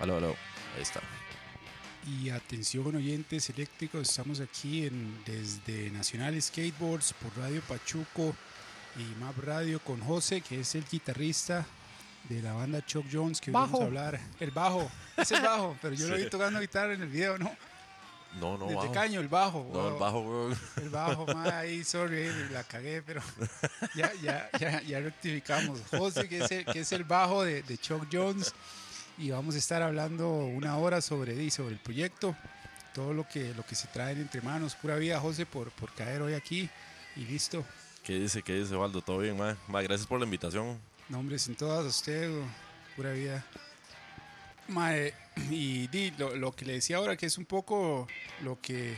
Aló, aló. Ahí está. Y atención oyentes eléctricos, estamos aquí en, desde Nacional Skateboards por Radio Pachuco y Map Radio con José, que es el guitarrista de la banda Chuck Jones, que hoy vamos a hablar. El bajo, es el bajo, pero yo lo vi tocando guitarra en el video, ¿no? No, no, Desde bajo. caño, el bajo. No, el bajo, weón. El bajo, ma, ahí, sorry, la cagué, pero ya, ya, ya, ya rectificamos. José, que es el, que es el bajo de, de Chuck Jones, y vamos a estar hablando una hora sobre, sobre el proyecto, todo lo que, lo que se traen entre manos. Pura vida, José, por, por caer hoy aquí, y listo. ¿Qué dice? ¿Qué dice, Waldo? ¿Todo bien, ma? Ma, gracias por la invitación. Nombres en todas a usted, oh, pura vida. Mae, y di, lo, lo que le decía ahora, que es un poco lo que.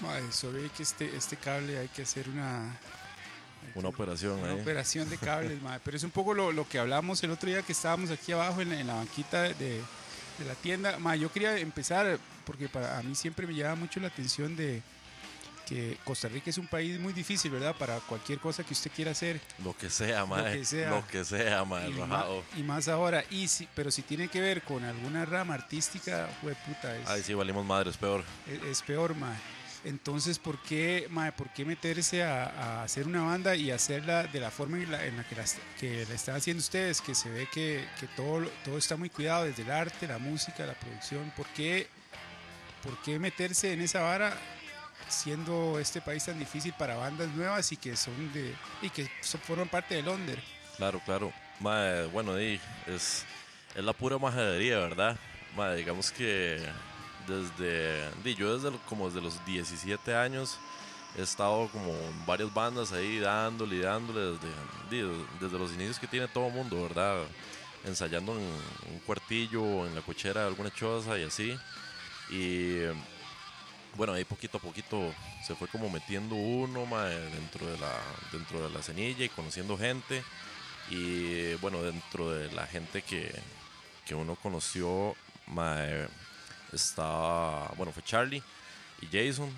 Mae, sobre que este, este cable hay que hacer una, Una operación una ahí. operación de cables, mae, pero es un poco lo, lo que hablamos el otro día que estábamos aquí abajo en la, en la banquita de, de la tienda. Mae, yo quería empezar, porque para a mí siempre me llama mucho la atención de que Costa Rica es un país muy difícil, ¿verdad? Para cualquier cosa que usted quiera hacer. Lo que sea, ma. que sea. Lo que sea, ma. Y, rajado. y más ahora, y si, pero si tiene que ver con alguna rama artística, fue puta, es, Ay, sí, valimos madres, peor. es, es peor, mae. Entonces, ¿por qué, ¿por qué meterse a, hacer una banda y hacerla de la forma en la, en la que, la, están haciendo ustedes? Que se ve que, que todo, todo está muy cuidado, desde el arte, la música, la producción. ¿Por qué, ¿Por qué meterse en esa vara siendo este país tan difícil para bandas nuevas y que son de y que son- forman parte del Under? Claro, claro. Ma, bueno, es, es la pura majadería, ¿verdad? Digamos que desde, yo desde como desde los 17 años he estado como en varias bandas ahí dándole y dándole desde, desde los inicios que tiene todo el mundo, ¿verdad? Ensayando en un cuartillo, en la cochera alguna choza y así. Y bueno, ahí poquito a poquito se fue como metiendo uno mae, dentro de la dentro de la cenilla y conociendo gente y bueno dentro de la gente que, que uno conoció mae, estaba bueno fue Charlie y Jason.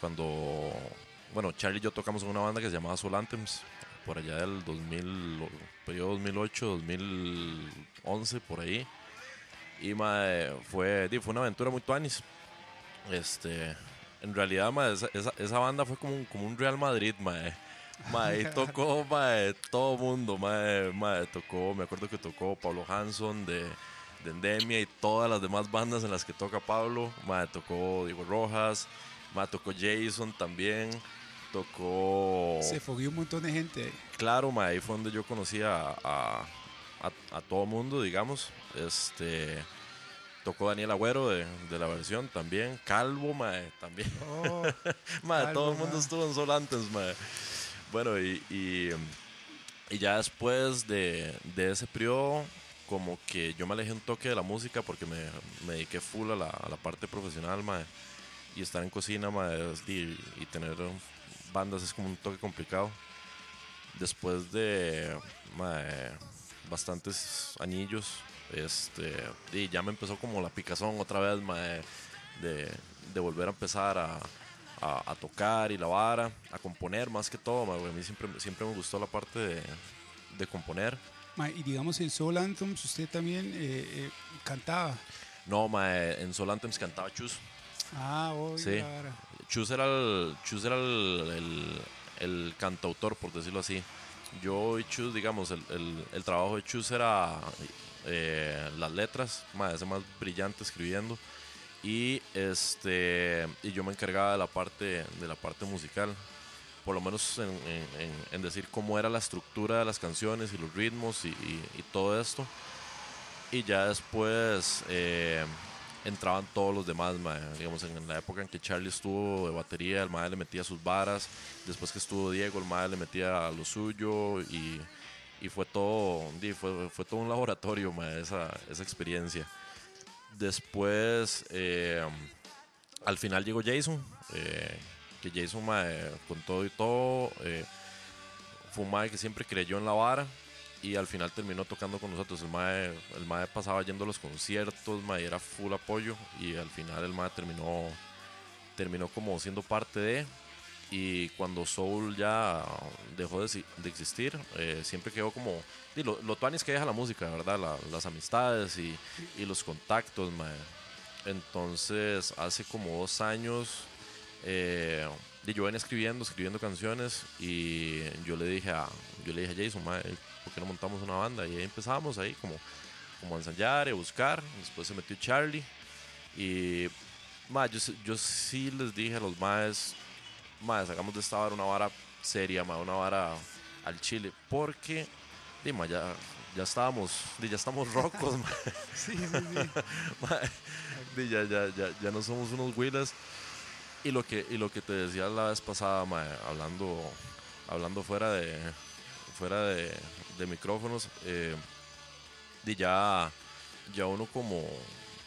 Cuando bueno Charlie y yo tocamos en una banda que se llamaba Soul Anthems por allá del 2000 o- periodo 2008 2011 por ahí. Y mae, fue fue una aventura muy tuanis. Este, en realidad, mae, esa, esa, esa banda fue como un, como un Real Madrid, mae. Mae, tocó, mae, todo mundo, mae, mae, tocó, me acuerdo que tocó Pablo Hanson de, de Endemia y todas las demás bandas en las que toca Pablo, mae, tocó Diego Rojas, mae, tocó Jason también, tocó... Se fogueó un montón de gente. Claro, ahí fue donde yo conocí a, a, a, a todo mundo, digamos. Este tocó Daniel Agüero de, de la versión también, Calvo, ma, también. Oh, Calvo, todo el mundo estuvo en Sol antes. Bueno, y, y, y ya después de, de ese periodo, como que yo me alejé un toque de la música porque me, me dediqué full a la, a la parte profesional, ma. Y estar en cocina, ma, es- y, y tener bandas es como un toque complicado. Después de bastantes anillos, este, y ya me empezó como la picazón otra vez, de, de volver a empezar a, a, a tocar y la vara, a componer más que todo. A mí siempre, siempre me gustó la parte de, de componer. Ma, y digamos en Soul Anthems usted también eh, eh, cantaba. No, ma, en Soul Anthems cantaba Chus. Ah, oiga, Sí. Chus era el, Chus era el, el- el cantautor, por decirlo así. Yo y Chus, digamos, el, el- el trabajo de Chus era eh, las letras, ma, ese más brillante escribiendo. Y este y yo me encargaba de la parte de la parte musical. Por lo menos en, decir cómo era la estructura de las canciones y los ritmos y, y- todo esto. Y ya después eh, entraban todos los demás, mae. digamos, en la época en que Charlie estuvo de batería, el mae le metía sus varas, después que estuvo Diego, el mae le metía lo suyo y, y fue todo, fue, fue todo un laboratorio, esa, esa experiencia. Después, eh, al final llegó Jason, eh, que Jason, mae, con todo y todo, eh, fue un mae que siempre creyó en la vara y al final terminó tocando con nosotros. El mae, el mae pasaba yendo a los conciertos, mae, era full apoyo y al final el mae terminó, terminó como siendo parte de. Y cuando Soul ya, dejó de, de existir. Eh, siempre quedó como. Y lo, lo tuanis que deja la música, ¿verdad? La- las amistades y, y los contactos, mae. Entonces, hace como dos años. Eh, y yo venía escribiendo, escribiendo canciones y yo le dije a, yo le dije a Jason, ¿por qué no montamos una banda? Y ahí empezamos ahí como, como a ensayar y a buscar. Después se metió Charlie y mae, yo, sí- yo sí les dije a los maes, mae, sacamos de esta vara una vara seria, mae, una vara al chile, porque di, mae, ya, ya estábamos, ya estamos rocos, mae. Sí, sí, sí. Di, ya, ya, ya, ya no somos unos willas. Y lo que, y lo que te decía la vez pasada, mae, hablando, hablando fuera de, fuera de, de micrófonos, eh, ya, ya uno como,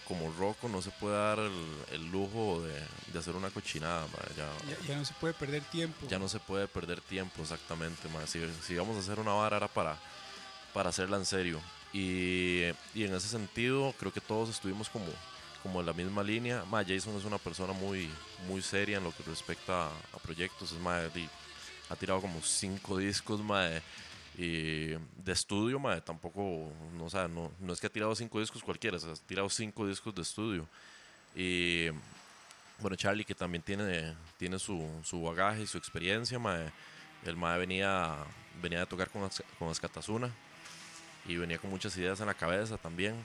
como roco no se puede dar el, el lujo de, de hacer una cochinada, mae, ya, Ya, ya no se puede perder tiempo. ya no se puede perder tiempo exactamente, mae. Si, si vamos a hacer una vara era para, para hacerla en serio. Y, y en ese sentido creo que todos estuvimos como, como en la misma línea. Mae, Jason es una persona muy, muy seria en lo que respecta a proyectos. Es, di- ha tirado como cinco discos, mae, y de estudio, mae, tampoco, no, o sea, no, no es que ha tirado cinco discos cualquiera, o sea, ha tirado cinco discos de estudio. Y bueno, Charlie, que también tiene, tiene su, su bagaje y su experiencia, mae. El mae venía, venía de tocar con, con Escatazuna y venía con muchas ideas en la cabeza también.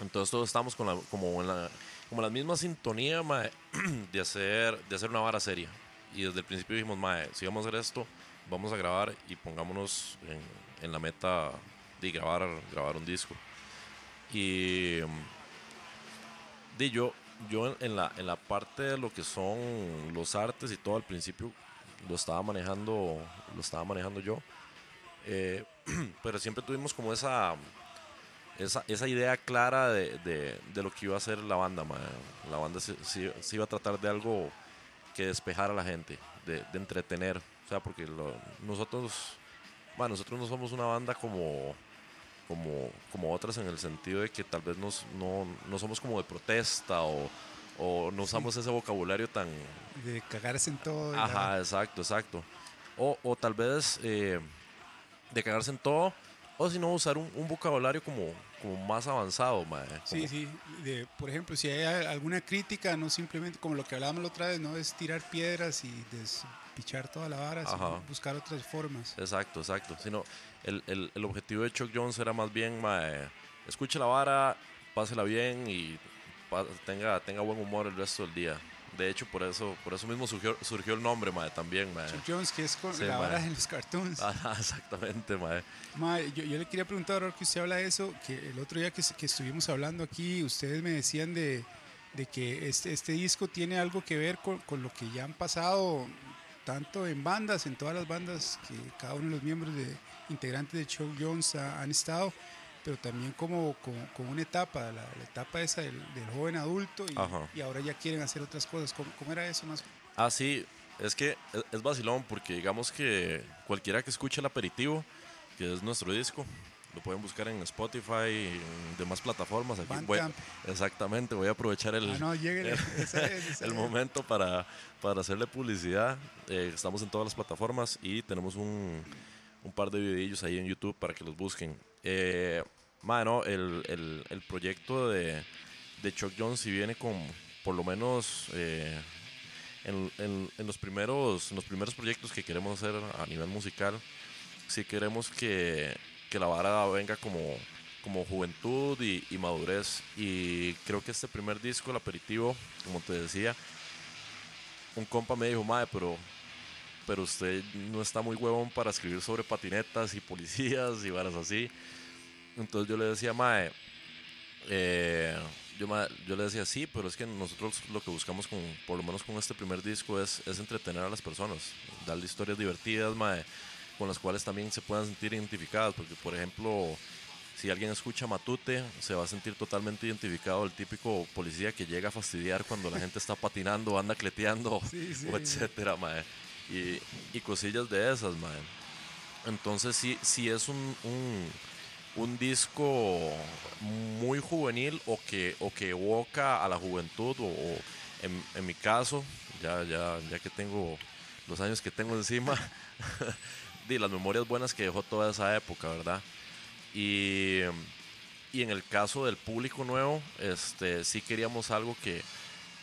Entonces todos estamos con la, como en la, como la misma sintonía, de hacer, de hacer una vara seria. Y desde el principio dijimos, mae, si vamos a hacer esto, vamos a grabar y pongámonos en, la meta de grabar, grabar un disco. Y Di, yo, yo en- en la, en la parte de lo que son los artes y todo al principio lo estaba manejando, lo estaba manejando yo. Eh, pero siempre tuvimos como esa, esa, esa idea clara de, de- de lo que iba a hacer la banda. La banda se, se- se iba a tratar de algo que despejara a la gente, de, de entretener. O sea, porque lo- nosotros, bueno, nosotros no somos una banda como como, como otras en el sentido de que tal vez nos, no, no somos como de protesta o, o no usamos ese vocabulario tan... De cagarse en todo. Ajá, exacto, exacto. O, o tal vez eh, de cagarse en todo, o si no usar un, un vocabulario como, como más avanzado, mae, Sí, sí. De, por ejemplo, si hay alguna crítica, no simplemente como lo que hablábamos la otra vez, no es tirar piedras y despichar toda la vara, sino buscar otras formas. Exacto, exacto. Sino el, el, el objetivo de Chuck Jones era más bien, mae, escuche la vara, pásela bien y tenga, tenga buen humor el resto del día. De hecho, por eso, por eso mismo surgió, surgió el nombre, mae, también, mae. Chuck Jones, que es con Sí, la vara mae. en los cartoons. Ajá, exactamente, mae. Mae, yo, yo le quería preguntar, ahora que usted habla de eso, que el otro día que, que estuvimos hablando aquí, ustedes me decían de, de que este, este disco tiene algo que ver con, con lo que ya han pasado, tanto en bandas, en todas las bandas que cada uno de los miembros de integrantes de Chuck Jones ha- han estado, pero también como, como una etapa, la, la etapa esa del, del joven adulto y, ahora ya quieren hacer otras cosas. ¿Cómo, cómo era eso más? Ah, sí, es que es, es vacilón porque digamos que cualquiera que escuche el aperitivo, que es nuestro disco, lo pueden buscar en Spotify y en demás plataformas. Aquí voy- exactamente, voy a aprovechar el, Ah, no, lléguele. esa es, esa el momento para, para hacerle publicidad. Eh, estamos en todas las plataformas y tenemos un, un par de videillos ahí en YouTube para que los busquen. Eh, mano, el, el, el proyecto de, de Chuck Jones si viene con por lo menos eh, en, en- en los primeros, los primeros proyectos que queremos hacer a nivel musical, si queremos que, que la vara venga como, como juventud y, y madurez. Y creo que este primer disco, el aperitivo, como te decía, un compa me dijo, madre, pero, pero usted no está muy huevón para escribir sobre patinetas y policías y varas así. Entonces yo le decía, mae, eh, yo, ma- yo le decía, sí, pero es que nosotros lo que buscamos, con, por lo menos con este primer disco, es, es entretener a las personas, darle historias divertidas, mae, con las cuales también se puedan sentir identificadas, porque por ejemplo, si alguien escucha Matute, se va a sentir totalmente identificado el típico policía que llega a fastidiar cuando la gente está patinando, anda cleteando, Sí, sí. o etcétera, mae. Y, y cosillas de esas, mae. Entonces sí, sí es un, un, un disco muy juvenil o que, o que evoca a la juventud, o, o en, en mi caso, ya, ya, ya que tengo los años que tengo encima, de las memorias buenas que dejó toda esa época, ¿verdad? Y, y en el caso del público nuevo, este, sí queríamos algo que,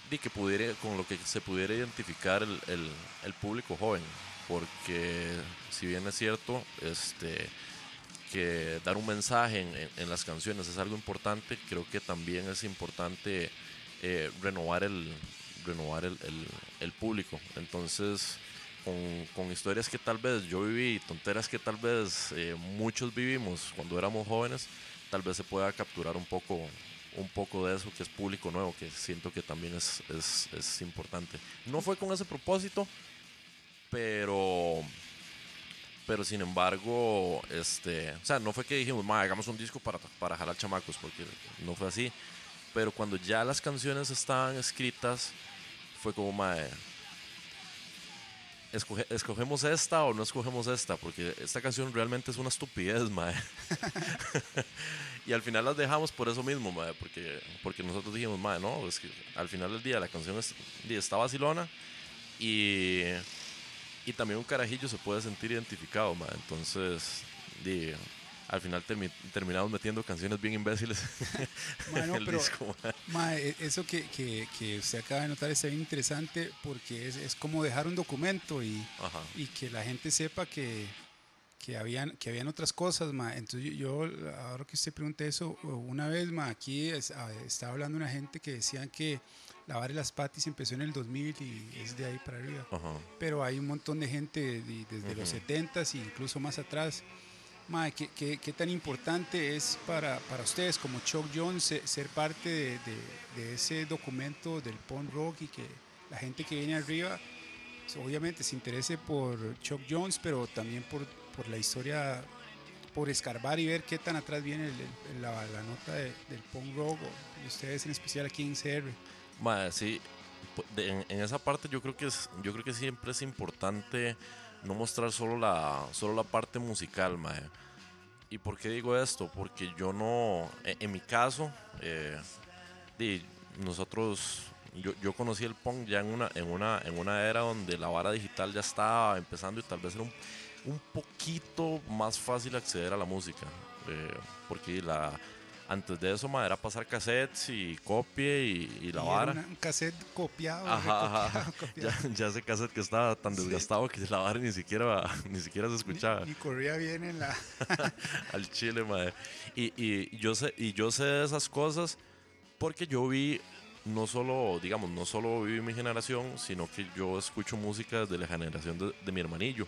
que pudiera, con lo que se pudiera identificar el, el, el público joven, porque si bien es cierto, este, que dar un mensaje en, en, las canciones es algo importante, creo que también es importante eh, renovar el renovar el, el, el público. Entonces, con, con, historias que tal vez yo viví, tonteras que tal vez eh, muchos vivimos cuando éramos jóvenes, tal vez se pueda capturar un poco, un poco de eso que es público nuevo, que siento que también es, es, es importante. No fue con ese propósito, pero pero sin embargo, este, o sea, no fue que dijimos, hagamos un disco para, para jalar chamacos, porque no fue así. Pero cuando ya las canciones estaban escritas, fue como, mae, escoge, escogemos esta o no escogemos esta, porque esta canción realmente es una estupidez, mae. y al final las dejamos por eso mismo, mae, porque, porque nosotros dijimos, mae, no, es que al final del día la canción es, está vacilona y y también un carajillo se puede sentir identificado, ma. Entonces, di, al final termi terminamos metiendo canciones bien imbéciles en el pero, disco. Ma. E, eso que, que, que, usted acaba de notar está bien interesante porque es, es como dejar un documento y, y que la gente sepa que, que habían, que habían otras cosas, ma. Entonces yo, ahora que usted pregunta eso, una vez, ma, aquí estaba hablando una gente que decían que Lavar las patis empezó en el 2000 y es de ahí para arriba. Pero hay un montón de gente desde los 70s e incluso más atrás. Mae, ¿qué, qué, qué, tan importante es para, para ustedes como Chuck Jones ser, parte de, de, ese documento del punk rock y que la gente que viene arriba obviamente se interese por Chuck Jones, pero también por, por la historia, por escarbar y ver qué tan atrás viene la, la, nota del punk rock, y ustedes en especial aquí en CR? Sí, en, esa parte yo creo que es, yo creo que siempre es importante no mostrar solo la, solo la parte musical, mae. ¿Y por qué digo esto? Porque yo no, e, en, mi caso, eh, nosotros, yo, yo, conocí el punk ya en una, en, una, en una era donde la vara digital ya estaba empezando y tal vez era un, un poquito más fácil acceder a la música. Eh, porque la, antes de eso, ma, era pasar cassettes y copie y, y la vara. un cassette copiado. Ajá, Ya, ya, ese cassette que estaba tan desgastado que la vara ni siquiera, ni siquiera se escuchaba. Ni, corría bien en la. Al chile, madre. Y, y, yo sé, y yo sé de esas cosas porque yo vi no solo, digamos, no solo viví mi generación, sino que yo escucho música desde la generación de, de mi hermanillo.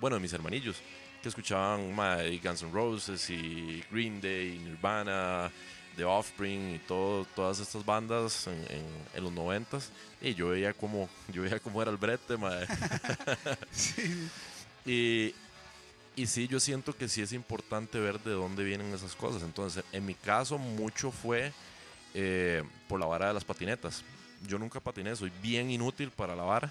Bueno, de mis hermanillos que escuchaban my, Guns N' Roses y Green Day, Nirvana, The Offspring y todo, todas estas bandas en, en, en los noventas. Y yo veía como yo veía cómo era el brete sí. y y sí yo siento que sí es importante ver de dónde vienen esas cosas. Entonces en mi caso mucho fue eh, por la vara de las patinetas. Yo nunca patiné soy bien inútil para la vara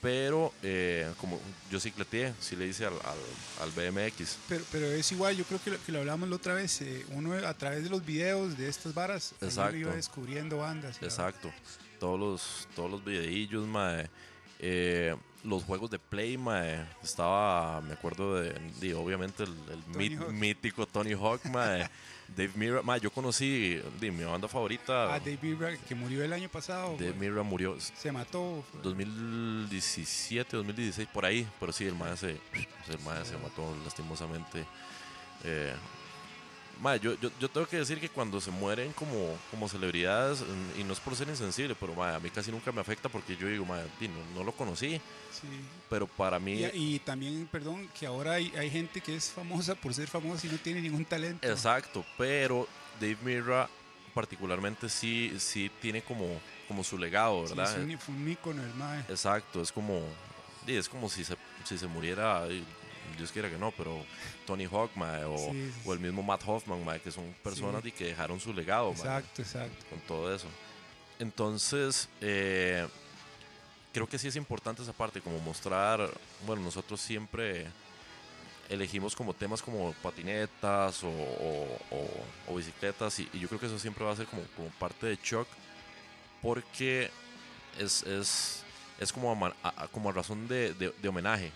pero eh, como yo cicleteé, sí le hice al, al, BMX. Pero, pero es igual, yo creo que lo, que lo hablamos la otra vez, eh, uno a través de los videos de estas varas, iba descubriendo bandas. Exacto, todos los, todos los videillos, mae, eh, los juegos de Play, mae, estaba, me acuerdo de, de obviamente el, el mítico Tony Hawk, mae. Dave Mirra, ma, yo conocí de, mi banda favorita. Ah, Dave Mirra, que murió el año pasado. Dave Mirra murió. Se mató. 2017, 2016, por ahí. Pero sí, el maestro se, el se mató lastimosamente. Eh, yo, yo, yo, tengo que decir que cuando se mueren como, como celebridades, y no es por ser insensible, pero a mí casi nunca me afecta porque yo digo, no, no, lo conocí. Pero para mí. Y, también, perdón, que ahora hay, hay, gente que es famosa por ser famosa y no tiene ningún talento. Exacto, pero Dave Mirra, particularmente, sí, sí tiene como, como su legado, ¿verdad? Sí, es un, ícono el mae. Exacto, es como. Es como si se, si se muriera Dios quiera que no, pero Tony Hawk, o, o, el mismo Matt Hoffman, que son personas que dejaron su legado, exacto, exacto. con todo eso. Entonces, eh, creo que sí es importante esa parte, como mostrar, bueno, nosotros siempre elegimos como temas como patinetas o, o, bicicletas y, yo creo que eso siempre va a ser como, como parte de Chuck porque es, es, es como, a, como razón de, de, de homenaje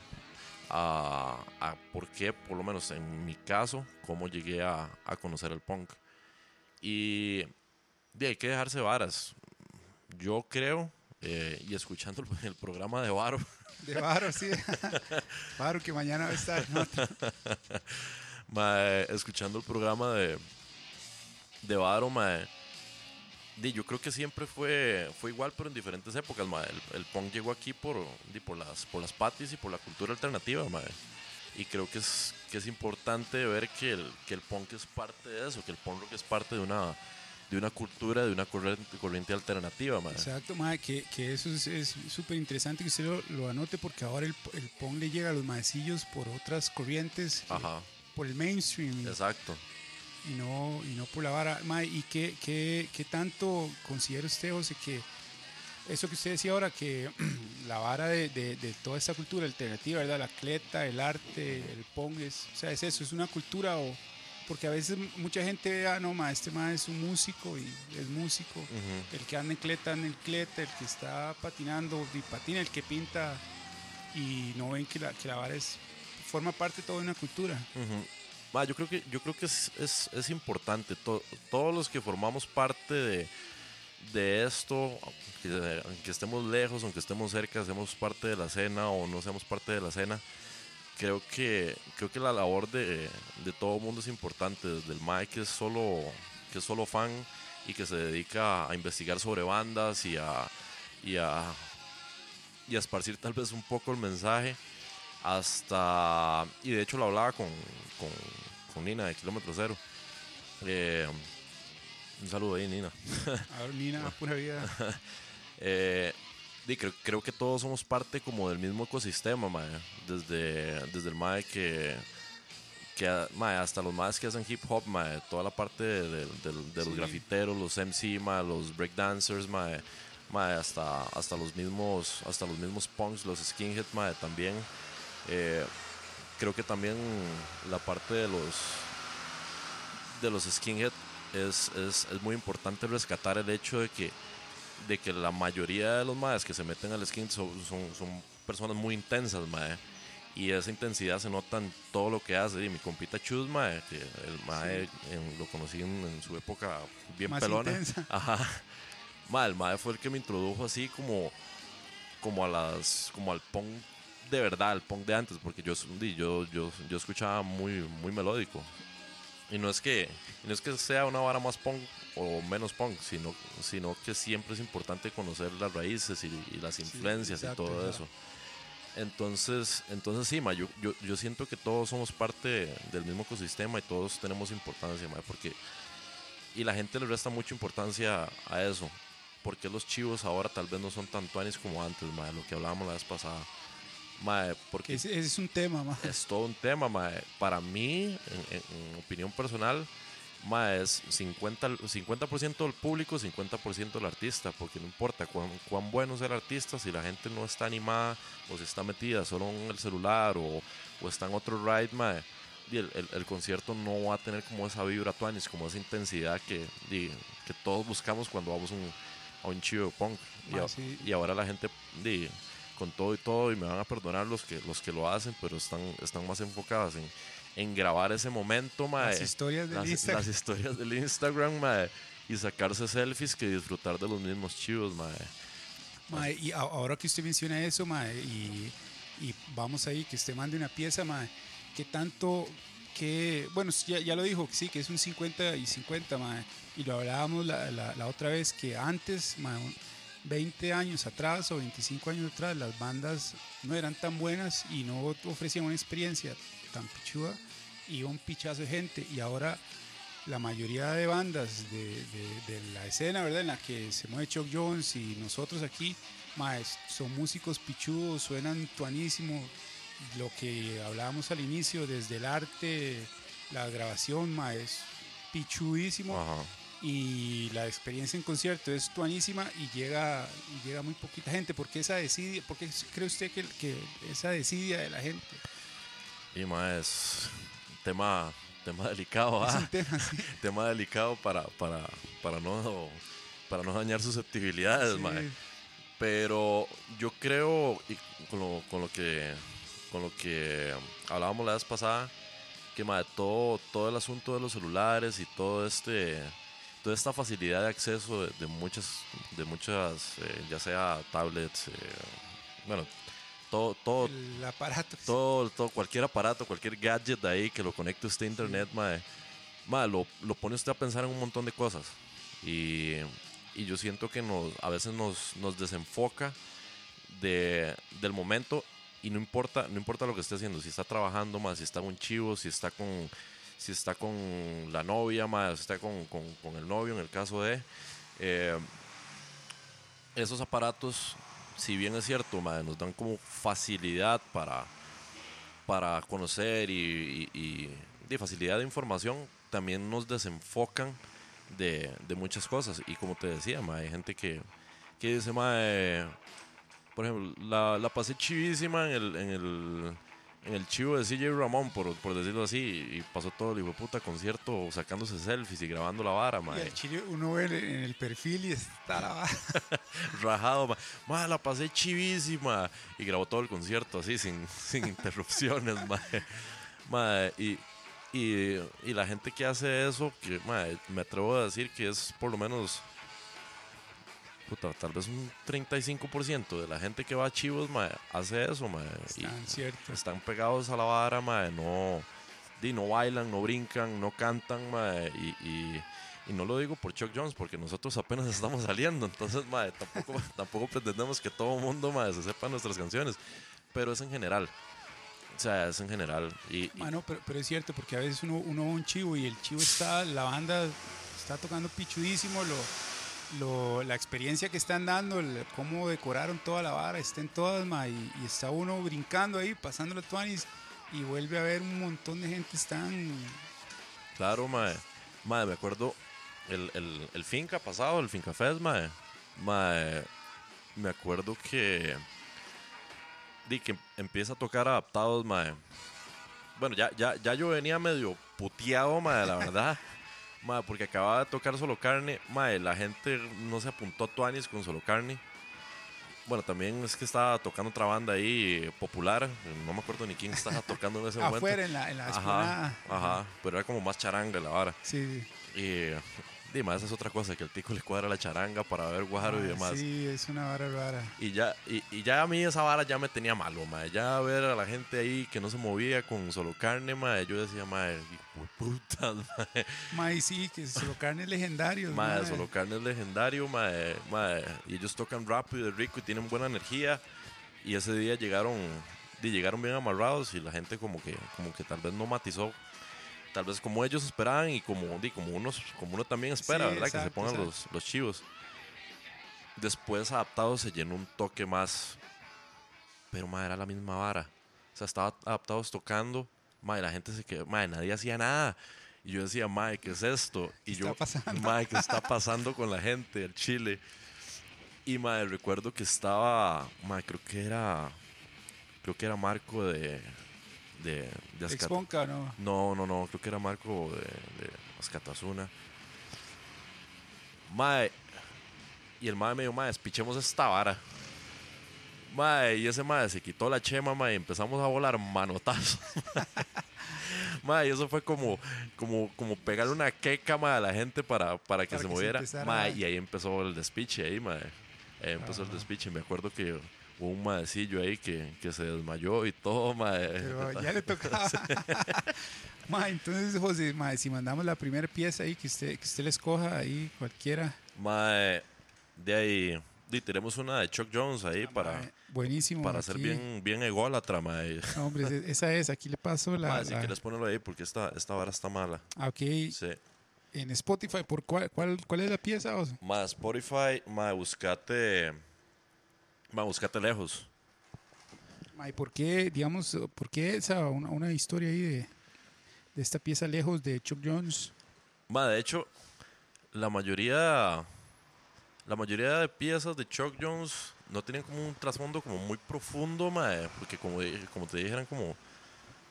a, a por qué, por lo menos en mi caso, cómo llegué a, a conocer el punk. Y de, hay que dejarse varas. Yo creo, eh, y escuchando el, programa de Varo, De Varo, sí. Varo, que mañana va a estar. escuchando el programa de, de Varo, mae, di, yo creo que siempre fue, fue igual, pero en diferentes épocas. mae. El, el punk llegó aquí por, por, las, por las patis y por la cultura alternativa. mae. Y creo que es, que es importante ver que el, que el punk es parte de eso, que el punk rock es parte de una, de una cultura, de una corriente, corriente alternativa. mae. Exacto, mae, que, que eso es- es súper interesante que usted lo, lo anote porque ahora el, el punk le llega a los maecillos por otras corrientes, Ajá, por el mainstream exacto. Y no, y no por la vara. Mae, ¿y qué, qué, qué tanto considera usted, José, que eso que usted decía ahora, que la vara de, de- de toda esta cultura alternativa, ¿verdad? La cleta, el arte, el punk, es, o sea, es eso, es una cultura o... Porque a veces mucha gente ve, ah, no, ma, este ma es un músico y es músico. El que anda en cleta, anda en cleta, el que está patinando y patina, el que pinta y no ven que la, que la vara es, forma parte toda de una cultura. Ujú. Yo creo que, yo creo que es, es, es importante. To- todos los que formamos parte de, de esto, aunque, estemos lejos, aunque estemos cerca, hacemos parte de la escena o no seamos parte de la escena, creo que, creo que la labor de, de todo el mundo es importante. Desde el Mike que es solo, que es solo fan y que se dedica a investigar sobre bandas y a, y a, y a esparcir tal vez un poco el mensaje hasta y de hecho lo hablaba con, con, con Nina de Kilómetro Cero. Eh, un saludo ahí Nina. Ahora, Nina, pura vida. Eh, creo, creo que todos somos parte como del mismo ecosistema mae. desde, desde el mae que que mae, hasta los más que hacen hip hop mae, toda la parte de, de- de- de los grafiteros los MC mae, los breakdancers mae, mae, hasta hasta los mismos hasta los mismos punks los skinhead mae, también Eh, creo que también la parte de los de los skinhead es, es, es muy importante rescatar el hecho de que de que la mayoría de los maes que se meten al skin son, son, son personas muy intensas, mae. Y esa intensidad se nota en todo lo que hace. Y mi compita Chus, mae, que el mae lo conocí en, en su época bien Más pelona. intensa. Ajá. Mae, el mae fue el que me introdujo así como, como a las, como al punk de verdad, el punk de antes, porque yo, yo, yo, yo escuchaba muy, muy melódico. Y no es que no es que sea una vara más punk o menos punk, sino, sino que siempre es importante conocer las raíces y, y las influencias exacto, y todo eso. Entonces, entonces sí, ma, yo, yo, yo siento que todos somos parte del mismo ecosistema y todos tenemos importancia, ma, porque y la gente le resta mucha importancia a eso, porque los chivos ahora tal vez no son tan tuanis como antes, ma, lo que hablábamos la vez pasada. Ma, porque ese es un tema, ma. es todo un tema, mae. Para mí, en, en- en opinión personal, mae, es 50, el 50% del público, 50% del artista, porque no importa cuán, cuán bueno sea el artista, si la gente no está animada o si está metida solo en el celular o, o está en otro ride, mae, el, el- el concierto no va a tener como esa vibra tuanis, como esa intensidad que, di, que todos buscamos cuando vamos un- a un chivo de punk. Y, a- sí. y ahora la gente, di, con todo y todo, y me van a perdonar los que, los que lo hacen, pero están, están más enfocadas en, en grabar ese momento, mae. Las historias del las, Instagram. las historias del Instagram, mae, y sacarse selfies que disfrutar de los mismos chivos, mae. Mae, y ahora que usted menciona eso, mae, y, y vamos ahí, que usted mande una pieza, mae, que tanto, que, bueno, ya, ya lo dijo, sí, que es un 50 y 50, mae, y lo hablábamos la, la- la otra vez, que antes, mae, un- 20 años atrás o 25 años atrás, las bandas no eran tan buenas y no ofrecían una experiencia tan pichuda, y un pichazo de gente, y ahora la mayoría de bandas de, la escena, ¿verdad? En la que se mueve Chuck Jones y nosotros aquí, maes, son músicos pichudos, suenan tuanísimo. Lo que hablábamos al inicio, desde el arte, la grabación, maes, pichudísimo. Y la experiencia en concierto es tuanísima y llega, y llega muy poquita gente. ¿Por qué esa desidia? ¿Por qué cree usted que, que esa desidia de la gente? Y mae, es tema, tema delicado, Es ah, un tema tema delicado para, para, para, no, para no dañar susceptibilidades, mae. Sí. Pero yo creo, y con lo, con lo que con lo que hablábamos la vez pasada, que mae, todo, todo el asunto de los celulares y todo este toda esta facilidad de acceso de, muchas, de muchas eh, ya sea tablets, eh, bueno, todo, todo, el aparato, todo, todo, cualquier aparato, cualquier gadget de ahí que lo conecte usted a internet, lo, lo, pone usted a pensar en un montón de cosas. Y, y yo siento que nos, a veces nos, nos desenfoca de, del momento y no importa, no importa lo que esté haciendo, si está trabajando, más si está en un chivo, si está con si está con la novia, más si está con, con, el novio en el caso de eh, esos aparatos, si bien es cierto, nos dan como facilidad para, para conocer y, y, facilidad de información, también nos desenfocan de, de, muchas cosas. Y como te decía, hay gente que, que dice, por ejemplo, la, la pasé chivísima en el en el chivo de CJ Ramón, por, por decirlo así, y pasó todo el hijo puta concierto sacándose selfies y grabando la vara. Y chile uno ve en el perfil y está la vara. Rajado, man. la pasé chivísima. Y grabó todo el concierto así, sin, sin interrupciones, man. y, y, y, la gente que hace eso, que me atrevo a decir que es por lo menos tal vez un 35% de la gente que va a Chivos, hace eso, Están, cierto. están pegados a la vara, no, no bailan, no brincan, no cantan, y, no lo digo por Chuck Jones, porque nosotros apenas estamos saliendo, entonces, tampoco, tampoco pretendemos que todo el mundo, se sepa nuestras canciones, pero es en general. O sea, es en general. Y, Mano, pero, pero, es cierto, porque a veces uno, uno va a un chivo y el chivo está, la banda está tocando pichudísimo, lo, la experiencia que están dando, cómo decoraron toda la vara, estén todas, y, está uno brincando ahí, pasando los tuanis, y vuelve a ver un montón de gente están... Claro, mae. Mae, me acuerdo el, el, Finca pasado, el Finca Fest, mae. Mae, me acuerdo que... Di que empieza a tocar adaptados, mae. Bueno, ya, ya, ya yo venía medio puteado, mae, la verdad. porque acababa de tocar solo carne. Madre, la gente no se apuntó a Tuanis con solo carne. Bueno, también es que estaba tocando otra banda ahí popular. No me acuerdo ni quién estaba tocando en ese momento. Afuera, en la, en la ajá, ajá, pero era como más charanga la vara. Sí. Y Dime, esa es otra cosa, que al tico le cuadra la charanga para ver guaro y demás. Sí, es una vara rara. Y ya, y, ya a mí esa vara ya me tenía malo, madre. Ya ver a la gente ahí que no se movía con solo carne, madre, yo decía, madre, hijo putas, madre. Madre, sí, que solo carne es legendario. Madre, solo carne es legendario, madre, madre. Y ellos tocan rápido y rico y tienen buena energía. Y ese día llegaron, llegaron bien amarrados y la gente como que, como que tal vez no matizó tal vez como ellos esperaban y como, como, unos, como uno también espera, ¿verdad? que se pongan los, los, chivos. Después adaptado se llenó un toque más, pero madre, era la misma vara. O sea, estaba adaptados tocando, madre, la gente se quedó, madre, nadie hacía nada. Y yo decía, madre, ¿qué es esto? Y yo, madre, ¿qué está pasando con la gente, el Chile? Y madre, recuerdo que estaba, madre, creo que era, creo que era Marco de, de, de Exponca, ¿no? No, no, no, creo que era Marco de, de Ascatazuna. Mae, y el mae me dijo, mae, espichemos esta vara. Mae, y ese mae se quitó la chema, mae, y empezamos a volar manotazos. mae, y eso fue como, como, como pegarle una queca, mae, a la gente para, para que se moviera. mae, y ahí empezó el despiche, ahí, mae. Ahí empezó el despiche. Me acuerdo que un maecillo ahí que, que, se desmayó y todo, mae. Pero ya le tocaba. mae, entonces, José, mae, si mandamos la primera pieza ahí, que usted, que usted le escoja ahí, cualquiera. Mae, de ahí, y tenemos una de Chuck Jones ahí ah, para... buenísimo. Para ser bien, bien ególatra, mae. No, hombre, esa es, aquí le paso la... Mae, si quieres ponerlo ahí, porque esta, esta vara está mala. Ah, ok. Sí. En Spotify, ¿por cuál, cuál, cuál es la pieza? Más Spotify, mae, buscate... Va, buscarte lejos. ¿Y por qué, digamos, por qué esa, una, historia ahí de, de, esta pieza lejos de Chuck Jones? Ma, de hecho, la mayoría, la mayoría de piezas de Chuck Jones no tienen como un trasfondo como muy profundo, ma, porque como, como te dije, eran como,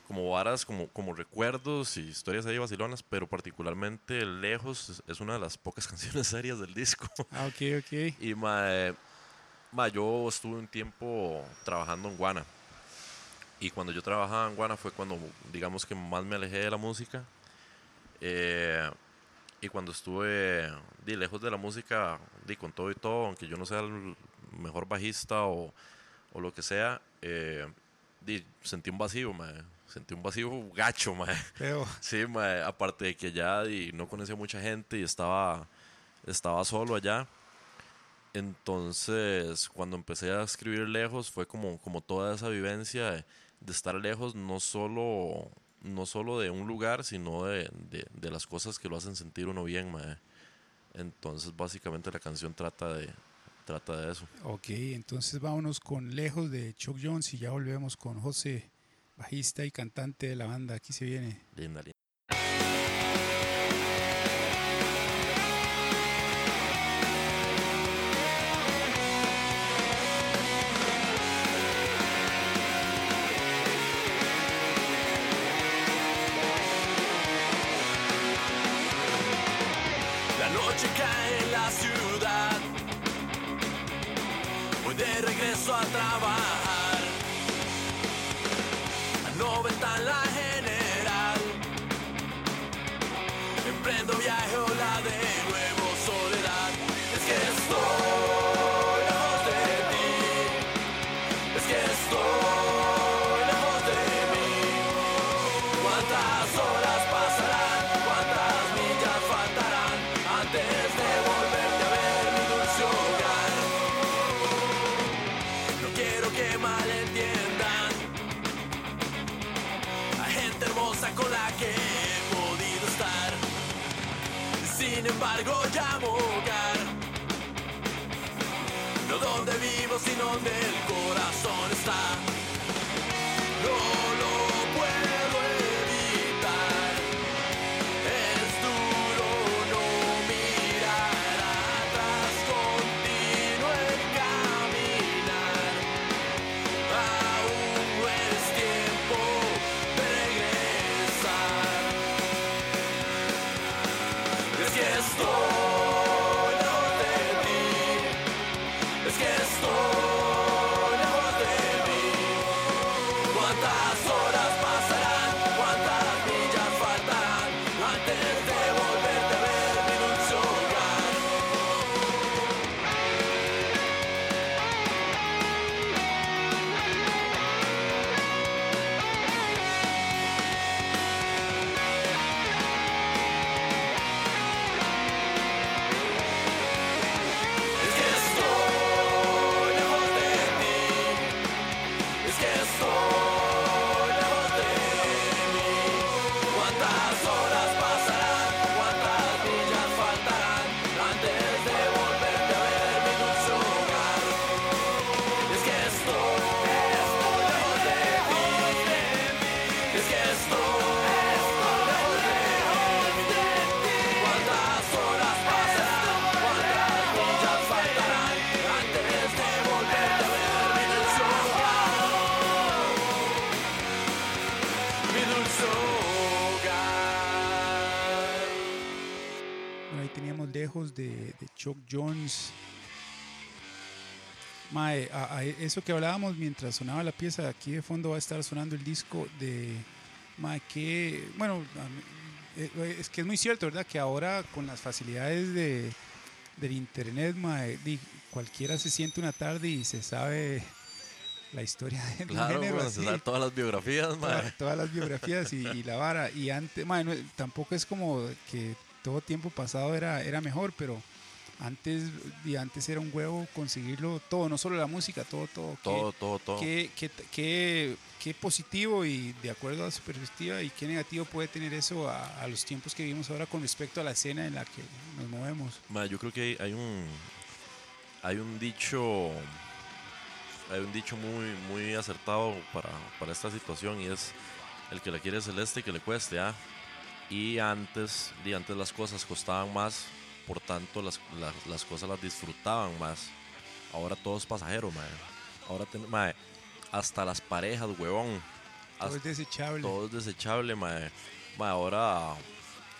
como varas, como, como recuerdos y historias ahí vacilonas, pero particularmente Lejos es una de las pocas canciones serias del disco. Ah, ok, ok. Y ma, yo estuve un tiempo trabajando en Guana Y cuando yo trabajaba en Guana fue cuando, digamos que más me alejé de la música. Eh, y cuando estuve di, lejos de la música, di, con todo y todo, aunque yo no sea el mejor bajista o, o lo que sea, eh, di, sentí un vacío, mae. Sentí un vacío gacho, mae. Pero, Sí, mae, aparte de que ya di, no conocía mucha gente y estaba, estaba solo allá. Entonces, cuando empecé a escribir lejos, fue como, como toda esa vivencia de, de estar lejos, no solo, no solo de un lugar, sino de, de, de las cosas que lo hacen sentir uno bien, mae. Entonces, básicamente la canción trata de, trata de eso. ok, entonces vámonos con Lejos de Chuck Jones y ya volvemos con José, bajista y cantante de la banda. Aquí se viene. Linda, linda. Donde el corazón está. Chuck Jones. Mae, a- a eso que hablábamos mientras sonaba la pieza, aquí de fondo va a estar sonando el disco de. Mae, que. Bueno, eh, es que es muy cierto, ¿verdad? Que ahora con las facilidades de, del internet, mae, cualquiera se siente una tarde y se sabe la historia de Claro, género bueno, se todas las biografías, mae. todas las biografías y, y la vara. Y antes, mae, no, tampoco es como que todo tiempo pasado era, era mejor, pero antes, y antes era un huevo conseguirlo todo, no solo la música, todo, todo. Qué- Todo, todo, todo. Qué, qué, qué- qué positivo y de acuerdo a su perspectiva y qué negativo puede tener eso a, a los tiempos que vivimos ahora con respecto a la escena en la que nos movemos. Ma, yo creo que hay, hay un hay un dicho hay un dicho muy muy acertado para, para esta situación y es el que la quiere celeste que le cueste ¿ah? y antes y antes las cosas costaban más por tanto las, las, las cosas las disfrutaban más ahora todo es pasajero mae. ahora ten- mae, hasta las parejas huevón Todo es desechable. todo es desechable, mae. Mae, ahora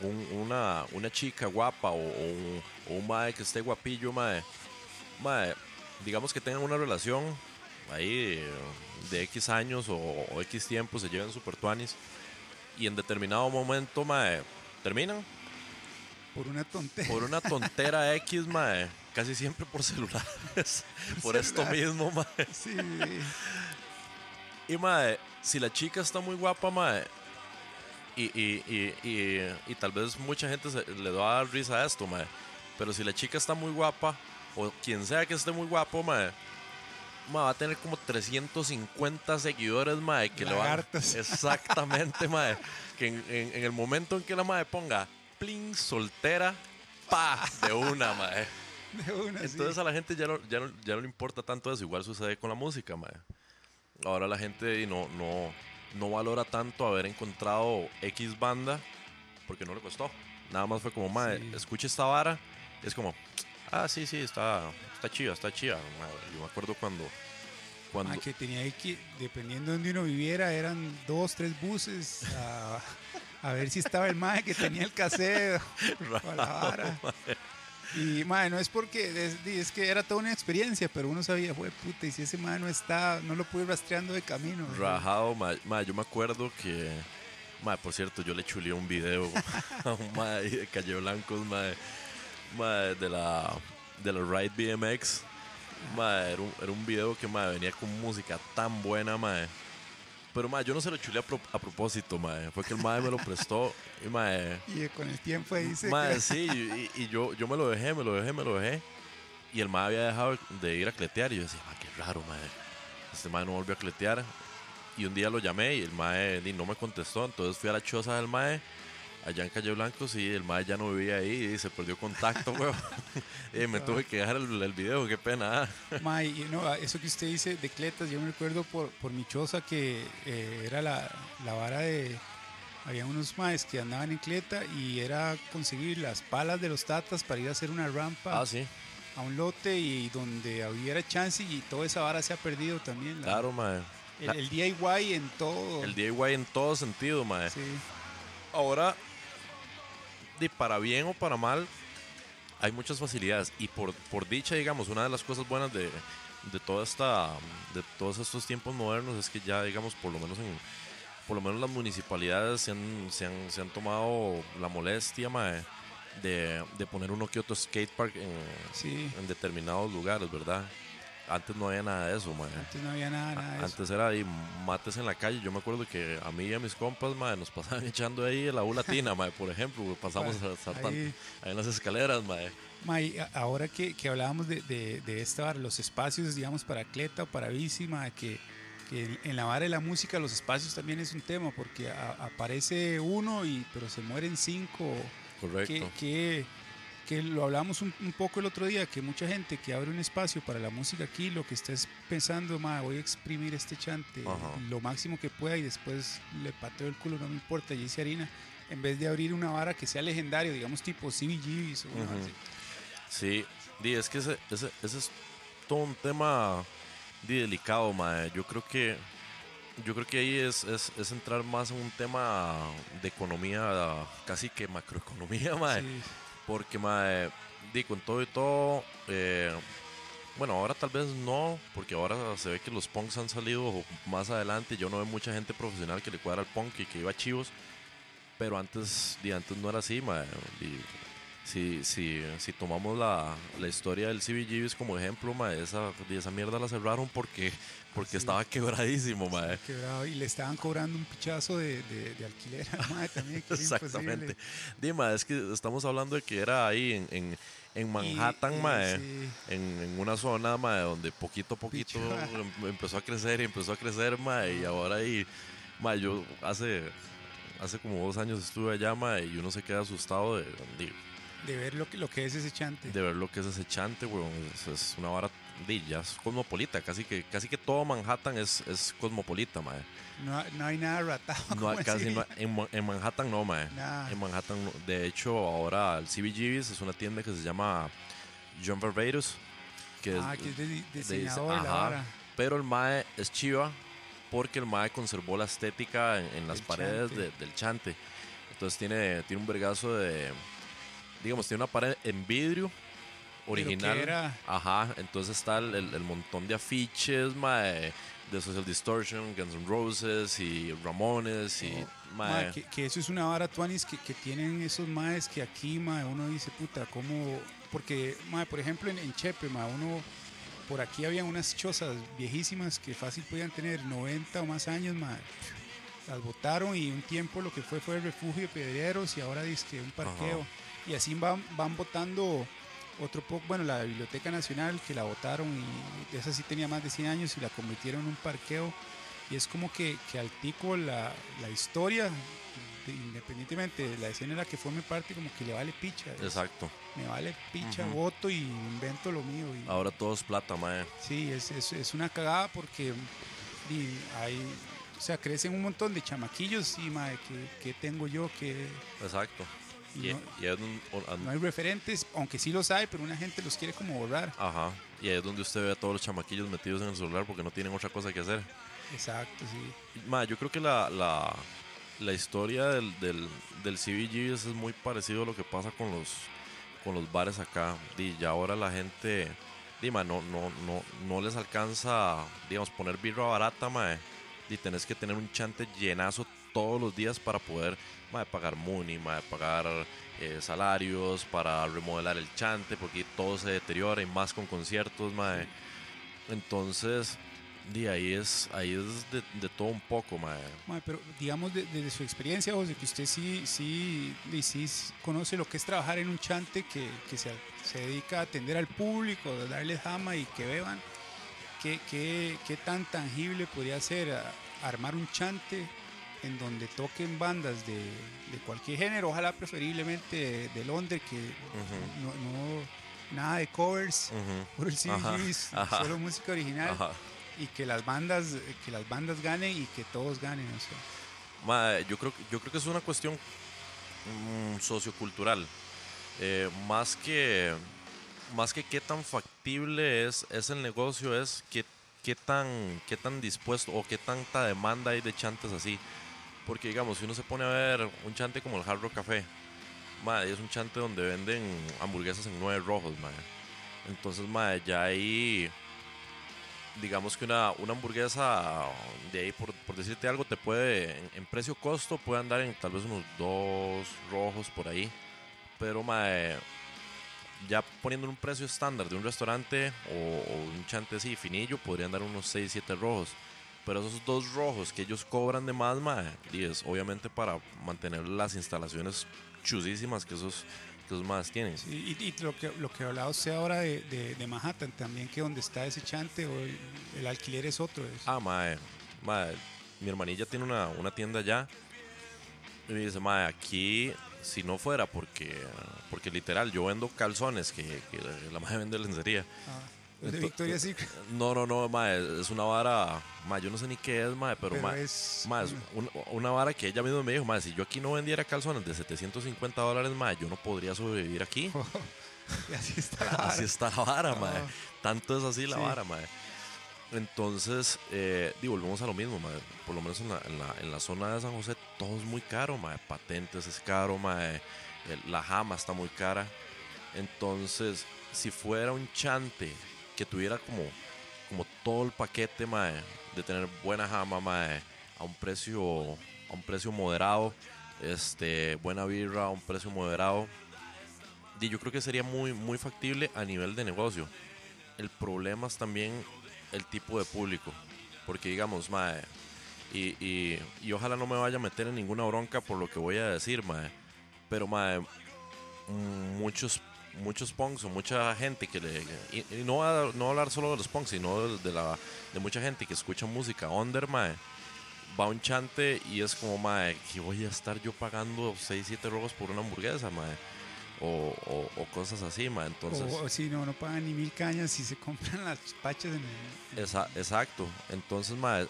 un- una, una chica guapa o, o un, o un mae que esté guapillo, mae. Mae, digamos que tengan una relación ahí de X años o, o X tiempo se llevan super tuanis y en determinado momento, mae, terminan Por una tontería. por una tontera X, mae, casi siempre por celulares, por esto celular. mismo, mae. Sí, Y mae, si la chica está muy guapa, mae, y, y, y, y, tal vez mucha gente se- le va a dar risa a esto, mae, pero si la chica está muy guapa, o quien sea que esté muy guapo, mae, mae, va a tener como 350 seguidores, mae, que le van... Lagartos. Exactamente, mae, que en, en- en el momento en que la mae ponga, soltera, pa, de una, mae. de una, sí. Entonces a la gente ya no, ya, no, ya no le importa tanto eso. Igual sucede con la música, mae. Ahora la gente no, no, no valora tanto haber encontrado X banda porque no le costó. Nada más fue como, mae, Sí. escucha esta vara. Es como, ah, sí, sí, está, está chiva, está chiva. Yo me acuerdo cuando... cuando Ah, que tenía que, dependiendo de donde uno viviera, eran dos, tres buses a, a ver si estaba el mae que tenía el cassette o la vara. Y mae, no es porque es, es que era toda una experiencia, pero uno sabía, fue puta, y si ese mae no está, no lo pude ir rastreando de camino. Rajado, mae, mae, yo me acuerdo que... Mae, por cierto, yo le chuleé un video a un mae de Calle Blancos, mae, mae, de la, de la Ride BMX. Mae, era, un, era un video que mae, venía con música tan buena, mae. Pero mae, yo no se lo chuleé a, pro- a propósito, mae. Fue que el mae me lo prestó y mae... Y con el tiempo se Mae, sí, y, y yo, yo me lo dejé, me lo dejé, me lo dejé. Y el mae había dejado de ir a cletear. Y yo decía, mae, qué raro, mae. Este mae no volvió a cletear. Y un día lo llamé y el mae no me contestó. Entonces fui a la choza del mae, allá en Calle Blancos, y el mae ya no vivía ahí y se perdió contacto, weón. y me tuve que dejar el, el video, qué pena. ah. Mae, y no, eso que usted dice de cletas, yo me recuerdo por, por mi choza que eh, era la, la vara de. Había unos maes que andaban en cleta y era conseguir las palas de los tatas para ir a hacer una rampa Ah, sí, a un lote y donde hubiera chance y toda esa vara se ha perdido también. la- claro, mae. el, el DIY en todo. El DIY en todo sentido, mae. Sí, Ahora, de para bien o para mal, hay muchas facilidades. Y por, por dicha, digamos, una de las cosas buenas de, de toda esta, de todos estos tiempos modernos es que ya, digamos, por lo menos en, por lo menos las municipalidades se han, se han, se han tomado la molestia, mae, de, de poner uno que otro skatepark en, sí. en determinados lugares, ¿verdad? Antes no había nada de eso, mae. Antes no había nada, nada de eso. Antes era ahí mates en la calle. Yo me acuerdo que a mí y a mis compas, madre, nos pasaban echando ahí la U latina, madre, por ejemplo. Pasamos a saltando ahí. Ahí. en las escaleras, madre. May, ahora que, que hablábamos de, de, de esta vara, los espacios, digamos, para cleta o para bici, ma, que, que en, en la vara de la música los espacios también es un tema, porque a- aparece uno, y pero se mueren cinco. Correcto. Que, que, que lo hablamos un, un poco el otro día, que mucha gente que abre un espacio para la música aquí, lo que está es pensando, ma, voy a exprimir este chante Ajá. lo máximo que pueda y después le pateo el culo, no me importa, y hice harina. En vez de abrir una vara que sea legendario, digamos tipo CBGBs o. Sí, di, es que ese, ese, ese es todo un tema di, delicado, madre. Yo creo que yo creo que ahí es, es, es entrar más en un tema de economía, casi que macroeconomía, madre. Sí. Porque, mae, di, con todo y todo, eh, bueno, ahora tal vez no, porque ahora se ve que los punks han salido más adelante. Yo no veo mucha gente profesional que le cuadra al punk y que iba a chivos, pero antes, di, antes no era así, mae. di, si, si, si tomamos la, la historia del CBGBs como ejemplo, mae, esa, esa mierda la cerraron porque, porque Sí. estaba quebradísimo. Quebrado, y le estaban cobrando un pichazo de, de, de alquiler también. que era Exactamente. Dima, es que estamos hablando de que era ahí en, en, en Manhattan, Y- y mae. sí. en, en una zona mae, donde poquito a poquito Pichua. em- empezó a crecer y empezó a crecer mae, y ahora ahí mae, yo hace hace como dos años estuve allá mae, y uno se queda asustado de, de, de ver lo que, lo que es ese chante. de ver lo que es ese chante weón. es, es una vara de, ya es cosmopolita casi que casi que todo Manhattan es, es cosmopolita mae. No, no hay nada ratado. no, casi no, en, en Manhattan no mae. En Manhattan, no. de hecho, ahora el CBGB's es una tienda que se llama John Barbados. Que Ah, que es de, de diseñador de la ajá. Pero el MAE es chiva porque el MAE conservó la estética en, en las paredes chante. de- del chante. Entonces tiene, tiene un vergazo de. Digamos, tiene una pared en vidrio original. era- Ajá, entonces está el, el- el montón de afiches, mae, de Social Distortion, Guns N' Roses y Ramones y mae, Mae, que, que eso es una vara tuanis que, que tienen esos maes que aquí, mae, uno dice, puta, ¿cómo? Porque, mae, por ejemplo, en, en Chepe, mae, uno, por aquí había unas chozas viejísimas que fácil podían tener 90 o más años, mae. Las botaron y un tiempo lo que fue fue el refugio de pedreros y ahora dice que un parqueo. Y así van, van botando otro poco, bueno, la Biblioteca Nacional que la votaron y esa sí tenía más de 100 años y la convirtieron en un parqueo. Y es como que, que al tico la, la historia, de- independientemente de la escena en la que forme parte, como que le vale picha. Exacto. me vale picha, voto y invento lo mío. Y, Ahora todo es plata, mae. Sí, es, es, es una cagada porque hay, o sea, crecen un montón de chamaquillos y madre, que, que tengo yo que Exacto. Y no, y es un- un- no hay referentes, aunque sí los hay, pero una gente los quiere como borrar. Ajá. Y ahí es donde usted ve a todos los chamaquillos metidos en el celular porque no tienen otra cosa que hacer. Exacto, sí. Ma, yo creo que la, la, la historia del, del, del CBG es muy parecido a lo que pasa con los, con los bares acá. Y ya ahora la gente, di, ma, no, no, no, no les alcanza, digamos, poner birra barata, ma, y tenés que tener un chante llenazo todos los días para poder pagar money, ma, pagar eh, salarios, para remodelar el chante, porque todo se deteriora y más con conciertos. Entonces, di, ahí es, ahí es de, de todo un poco, pero digamos de- desde su experiencia, José, que usted sí, sí, sí conoce lo que es trabajar en un chante que, que se, se dedica a atender al público, a darles jama y que beban. ¿Qué, qué, qué tan tangible podría ser a- armar un chante en donde toquen bandas de, de cualquier género, ojalá preferiblemente de, de Londres, que no, no- nada de covers, Ujú. por el Ajá, CBGBs, ajá. solo música original Ajá. y que las bandas que las bandas ganen y que todos ganen o sea. Ma, yo creo, que- yo creo que es una cuestión mm, sociocultural. Eh, más que más que qué tan factible es, es el negocio, es qué, qué, tan, qué tan dispuesto o qué tanta demanda hay de chantes así. Porque digamos, si uno se pone a ver un chante como el Hard Rock Café, ma, es un chante donde venden hamburguesas en nueve rojos, ma. Entonces, ma, ya ahí digamos que una, una hamburguesa de ahí, por, por decirte algo, te puede, en, en precio costo, puede andar en tal vez unos dos rojos por ahí. Pero mae, ya poniendo un precio estándar de un restaurante o, o un chante así finillo, podrían dar unos 6, 7 rojos. Pero esos dos rojos que ellos cobran de más, mae, y es obviamente para mantener las instalaciones chusísimas que esos, que esos más tienen. Sí, y, y lo que lo que hablaba usted ahora de, de, de Manhattan también que donde está ese chante o el, el alquiler es otro es- Ah, mae, mae, mi hermanilla tiene una, una tienda allá. Y me dice, mae, aquí, si no fuera porque, porque literal, yo vendo calzones que, que la madre vende lencería. ah, de Ento- Victoria's Secret No, no, no, mae, es una vara, mae, yo no sé ni qué es, mae, pero, pero mae, es mae, es una vara que ella misma me dijo, mae, si yo aquí no vendiera calzones de 750 dólares, mae, yo no podría sobrevivir aquí. y así está la vara. Así está la vara, Ah. mae. Tanto es así la Sí. vara, mae. Entonces, eh, digo, volvemos a lo mismo, mae. Por lo menos en la, en, la, en la zona de San José todo es muy caro, mae. Patentes es caro, mae. El- La jama está muy cara. Entonces, si fuera un chante que tuviera como, como todo el paquete, mae, de tener buena jama, mae, a un precio, a un precio moderado, este, buena birra a un precio moderado, y yo creo que sería muy, muy factible a nivel de negocio. El problema es también el tipo de público. Porque digamos, mae, y, y, y ojalá no me vaya a meter en ninguna bronca por lo que voy a decir, mae. Pero, mae, muchos, muchos punks o mucha gente que le... Y, y no, a, no hablar solo de los punks, sino de, de la, de mucha gente que escucha música under, mae. Va un chante y es como, mae, que voy a estar yo pagando 6, 7 robos por una hamburguesa, mae o, o- o cosas así, ma. Entonces, o, o si no no pagan ni mil cañas y se compran las pachas en el, esa- exacto. Entonces, ma,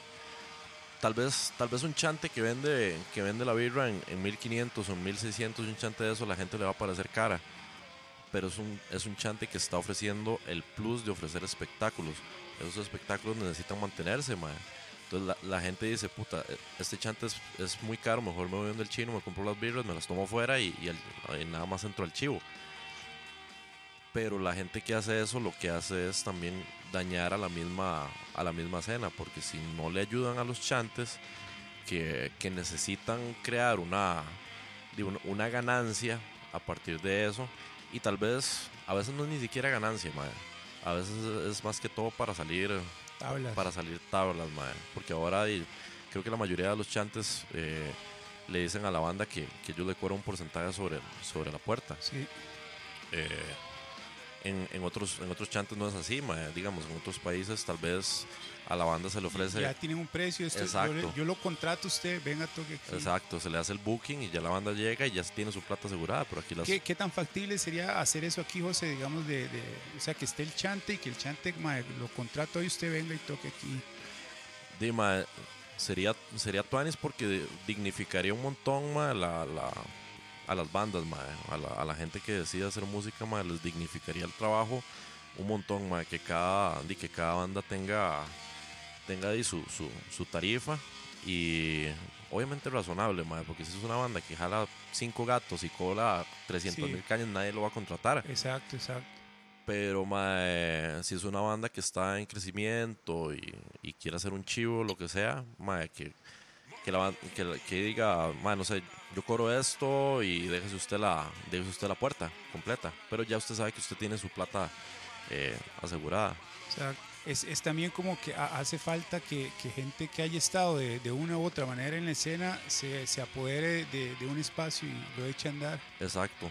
tal vez, tal vez un chante que vende, que vende la birra en, en 1500 o en 1600, un chante de eso, la gente le va a parecer cara. Pero es un, es un chante que está ofreciendo el plus de ofrecer espectáculos. Esos espectáculos necesitan mantenerse, ma. Entonces la, gente dice, puta, eh, este chante es, es muy caro, mejor me voy donde el chino, me compro las birras, me las tomo afuera y, nada más entro al chivo. Pero la gente que hace eso lo que hace es también dañar a la misma, a la misma escena, porque si no le ayudan a los chantes que, que necesitan crear una, una ganancia a partir de eso, y tal vez a veces no es ni siquiera ganancia, mae. A veces es más que todo para salir Tablas. para salir tablas, mae. Porque ahora y, creo que la mayoría de los chantes eh, le dicen a la banda que, que ellos le cobran un porcentaje sobre, sobre la puerta. Sí, Eh, en, en otros, en otros chantes no es así, mae. digamos, en otros países tal vez a la banda se le ofrece... ya tienen un precio. Esto, Exacto. yo lo contrato a usted, venga, toque aquí. Exacto, se le hace el booking y ya la banda llega y ya tiene su plata asegurada, pero aquí las... ¿Qué, qué tan factible sería hacer eso aquí, José? Digamos, de, de- o sea, que esté el chante y que el chante lo contrato y usted venga y toque aquí. Di, mae, sería, sería tuanis porque dignificaría un montón mae, la, la- a las bandas, mae, a, la, a la gente que decide hacer música, mae, les dignificaría el trabajo un montón, mae, que cada, que cada banda tenga, tenga di, su, su, su tarifa y obviamente razonable, mae, porque si es una banda que jala cinco gatos y cobra 300 mil Sí. cañas, nadie lo va a contratar. Exacto, exacto. Pero mae, si es una banda que está en crecimiento y, y quiere hacer un chivo, lo que sea, mae, que, que, la, que, que diga, mae, no sé, yo cobro esto y déjese usted, la, déjese usted la puerta completa. Pero ya usted sabe que usted tiene su plata eh, asegurada. O sea, es, es también como que ha- hace falta que, que gente que haya estado de, una u otra manera en la escena se, se apodere de, de un espacio y lo eche a andar. Exacto,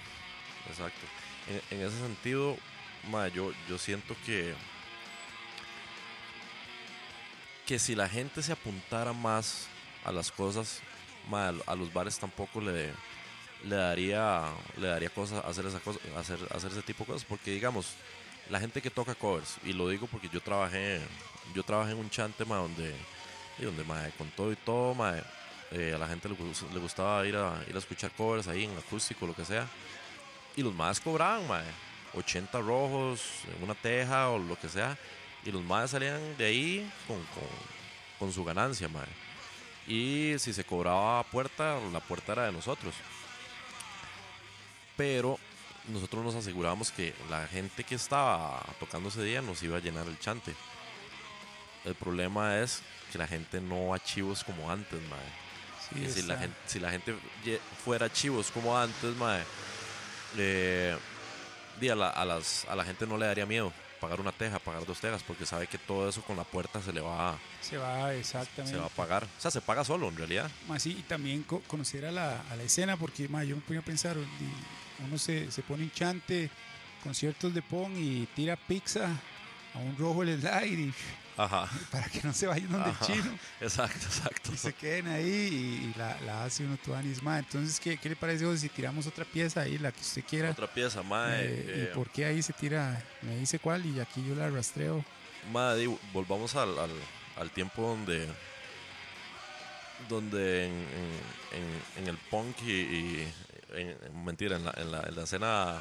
exacto. En, ese sentido, mae, yo, yo siento que que si la gente se apuntara más a las cosas, mae, a lo- a los bares tampoco le, le daría le daría cosas hacer esa cosa, hacer, hacer ese tipo de cosas, porque digamos, la gente que toca covers, y lo digo porque yo trabajé, yo trabajé en un chante mae, donde, y donde con todo y todo, eh, a la gente le, gus- le gustaba ir a, ir a escuchar covers ahí en acústico, lo que sea. Y los más cobraban, mae, 80 rojos, una teja o lo que sea. Y los más salían de ahí con, con, con su ganancia, mae. Y si se cobraba puerta, la puerta era de nosotros. Pero nosotros nos asegurábamos que la gente que estaba tocando ese día nos iba a llenar el chante. El problema es que la gente no va a chivos como antes, mae. Sí, si, la gente, si la gente fuera chivos como antes, mae, eh, a, la, a las, a la gente no le daría miedo pagar una teja, pagar dos tejas, porque sabe que todo eso con la puerta se le va, a- se va exactamente. se va a pagar. O sea, se paga solo en realidad. Más sí, y también co- conocer a la, a la escena, porque yo me ponía a pensar, uno se, se pone un chante, conciertos de Pong y tira pizza a un rojo el slide y Ajá. para que no se vayan donde el Ajá. chino Exacto, exacto. y se queden ahí y, la, la hace uno tuanis más. Entonces, ¿qué, ¿qué le parece si tiramos otra pieza ahí, la que usted quiera? Otra pieza, mae. Eh, eh, ¿Y por qué ahí se tira? Me dice cuál y aquí yo la rastreo. di, volvamos al, al, al tiempo donde donde en, en- en- en el punk y, y- en- en- mentira, en la, en la, en la escena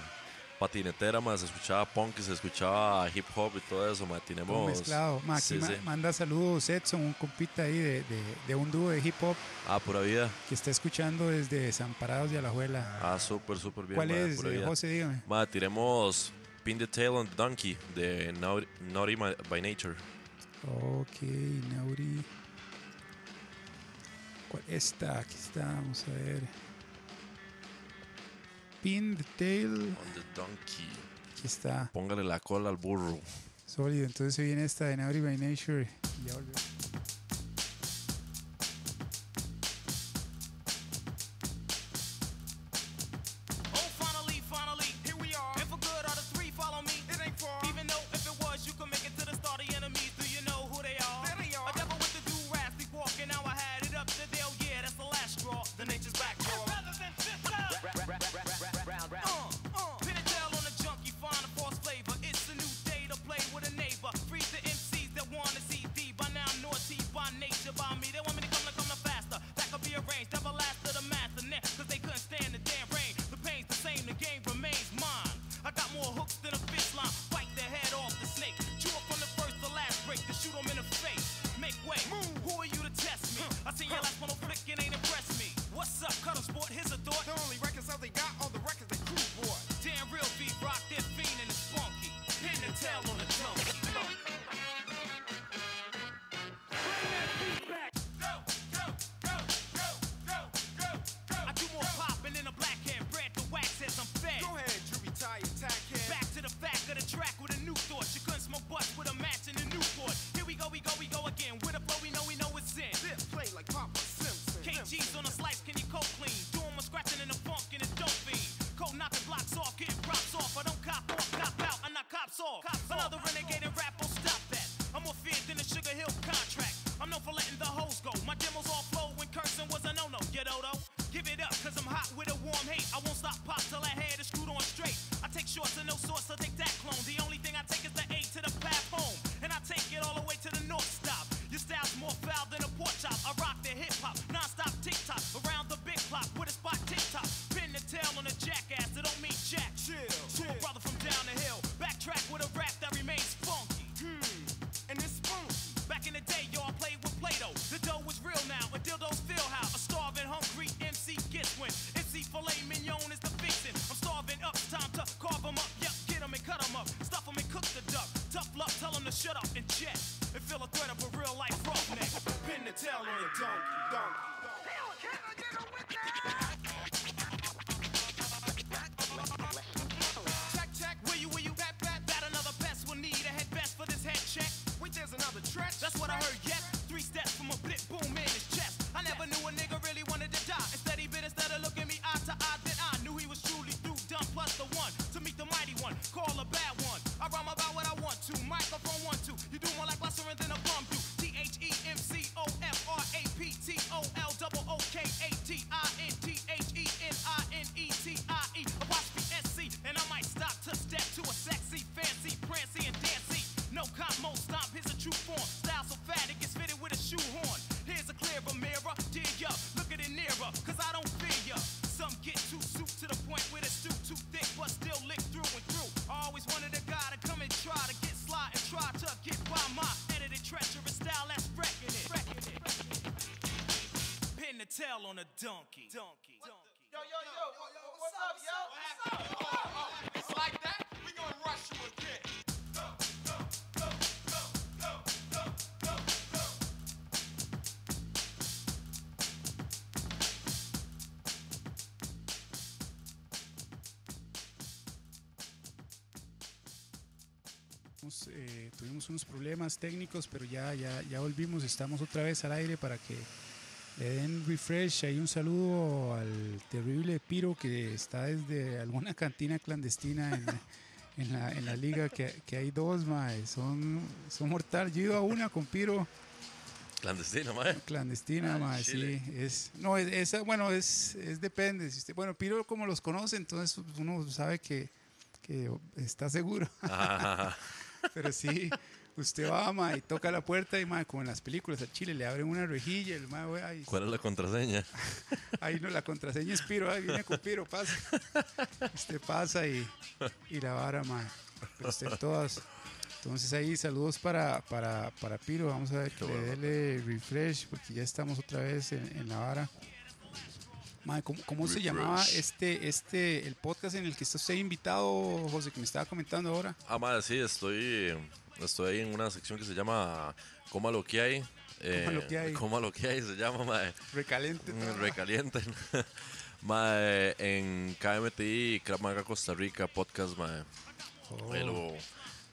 patinetera más se escuchaba punk y se escuchaba hip hop y todo eso, Todo tenemos mezclado. Ma, aquí sí, ma- sí. manda saludos Edson, un compita ahí de, de- de un dúo de hip hop Ah, pura vida. que está escuchando desde Desamparados de Alajuela. Ah, súper, súper bien. ¿Cuál es, eh. José? Dígame. Mae, tiremos Pin the Tail on the Donkey de Naughty, Naughty Ma- by Nature. Ok, Nauri. ¿Cuál? Esta, aquí está, vamos a ver. Pin the tail. On the Donkey. Aquí está. Póngale la cola al burro. Sólido. Entonces se viene esta de Nauri by Nature. Y ya volvemos. Oh, finally, finally, Pin the tail on a donkey, Tail on a donkey. Donkey. Donkey. Yo, yo, yo, what's up, yo? What's up? Oh, oh, it's like that? We gonna rush you again. Eh, tuvimos unos problemas técnicos, pero ya, ya, ya volvimos, estamos otra vez al aire para que le den refresh. Hay un saludo al terrible Piro que está desde alguna cantina clandestina en, en la, en la liga, que, que hay dos, mae, son, son mortal. Yo ido a una con Piro Clandestino, mae. clandestina, Ah, mae, sí, es, no, es, esa, bueno, es, es depende. Si usted, bueno, Piro como los conoce, entonces uno sabe que, que está seguro. Pero sí, usted va, ma, y toca la puerta y, ma, como en las películas a Chile, le abren una rejilla, el ma, wey, ahí, ¿Cuál es la contraseña? ahí no, la contraseña es Piro, ahí viene con Piro, pasa. Usted pasa y, y la vara, ma. Pero estén todas. Entonces ahí saludos para, para, para Piro, vamos a ver que le dele refresh, porque ya estamos otra vez en, en la vara. Ma, ¿cómo, cómo se llamaba este, este, el podcast en el que está usted invitado, José, que me estaba comentando ahora? Ah, madre, sí, estoy, estoy ahí en una sección que se llama Coma lo que hay. Coma lo que hay. Coma lo que hay, se llama, madre. Recalente. Mm, Recalienten. Mae, en KMTI, Krav Maga Costa Rica, podcast, mae. Oh. Lo,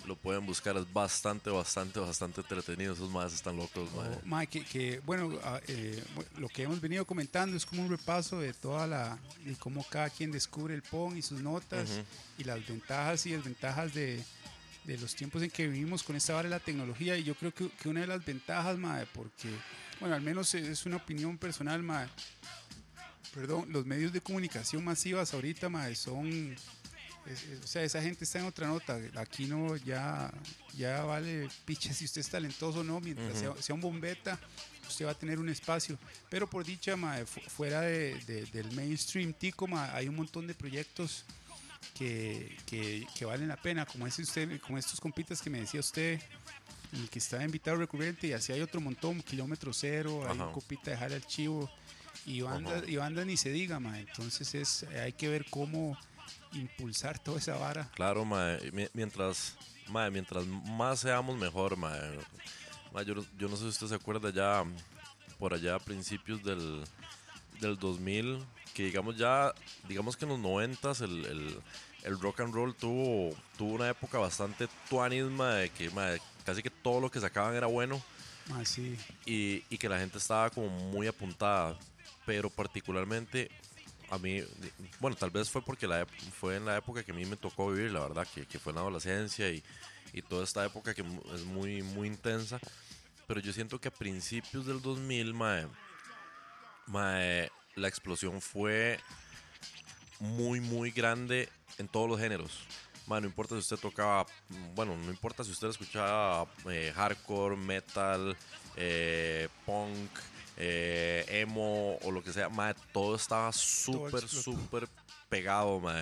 lo pueden buscar, es bastante, bastante, bastante entretenido. Esos más están locos, mae. Oh, mae, que, que, bueno, ah, eh, lo que hemos venido comentando es como un repaso de toda la, de cómo cada quien descubre el PON y sus notas y las ventajas y desventajas de, de los tiempos en que vivimos con esta vara de la tecnología. Y yo creo que, que una de las ventajas, mae, porque, bueno, al menos es una opinión personal, mae, perdón, los medios de comunicación masivas ahorita, mae, son es- es- o sea, esa gente está en otra nota. Aquí no, ya, ya vale picha si usted es talentoso o no. Mientras sea, sea un bombeta, usted va a tener un espacio. Pero por dicha, fu- fuera de- de- del mainstream tico, mae, hay un montón de proyectos que, que- que valen la pena. Como, ese usted, como estos compitas que me decía usted, el que está invitado recurrente. Y así hay otro montón, kilómetro cero, hay Ajá. un compita de Jale al Chivo. Y banda, y banda ni se diga, mae. Entonces es, hay que ver cómo impulsar toda esa vara. Claro, mi- mientras, mae, mientras más seamos mejor, mae. Mae, yo, no- yo no sé si usted se acuerda ya por allá a principios del, del 2000, que digamos ya, digamos que en los 90 el, el, el rock and roll tuvo, tuvo una época bastante tuanis, mae, que mae, casi que todo lo que sacaban era bueno. Mae, sí. y, y que la gente estaba como muy apuntada, pero particularmente a mí, bueno, tal vez fue porque la, fue en la época que a mí me tocó vivir, la verdad, que, que fue en la adolescencia y, y toda esta época que es muy, muy intensa, pero yo siento que a principios del 2000, mae, mae, la explosión fue muy, muy grande en todos los géneros. Ma, no importa si usted tocaba, bueno, no importa si usted escuchaba eh, hardcore, metal, eh, punk, eh, emo o lo que sea, ma, todo estaba súper, súper pegado, ma.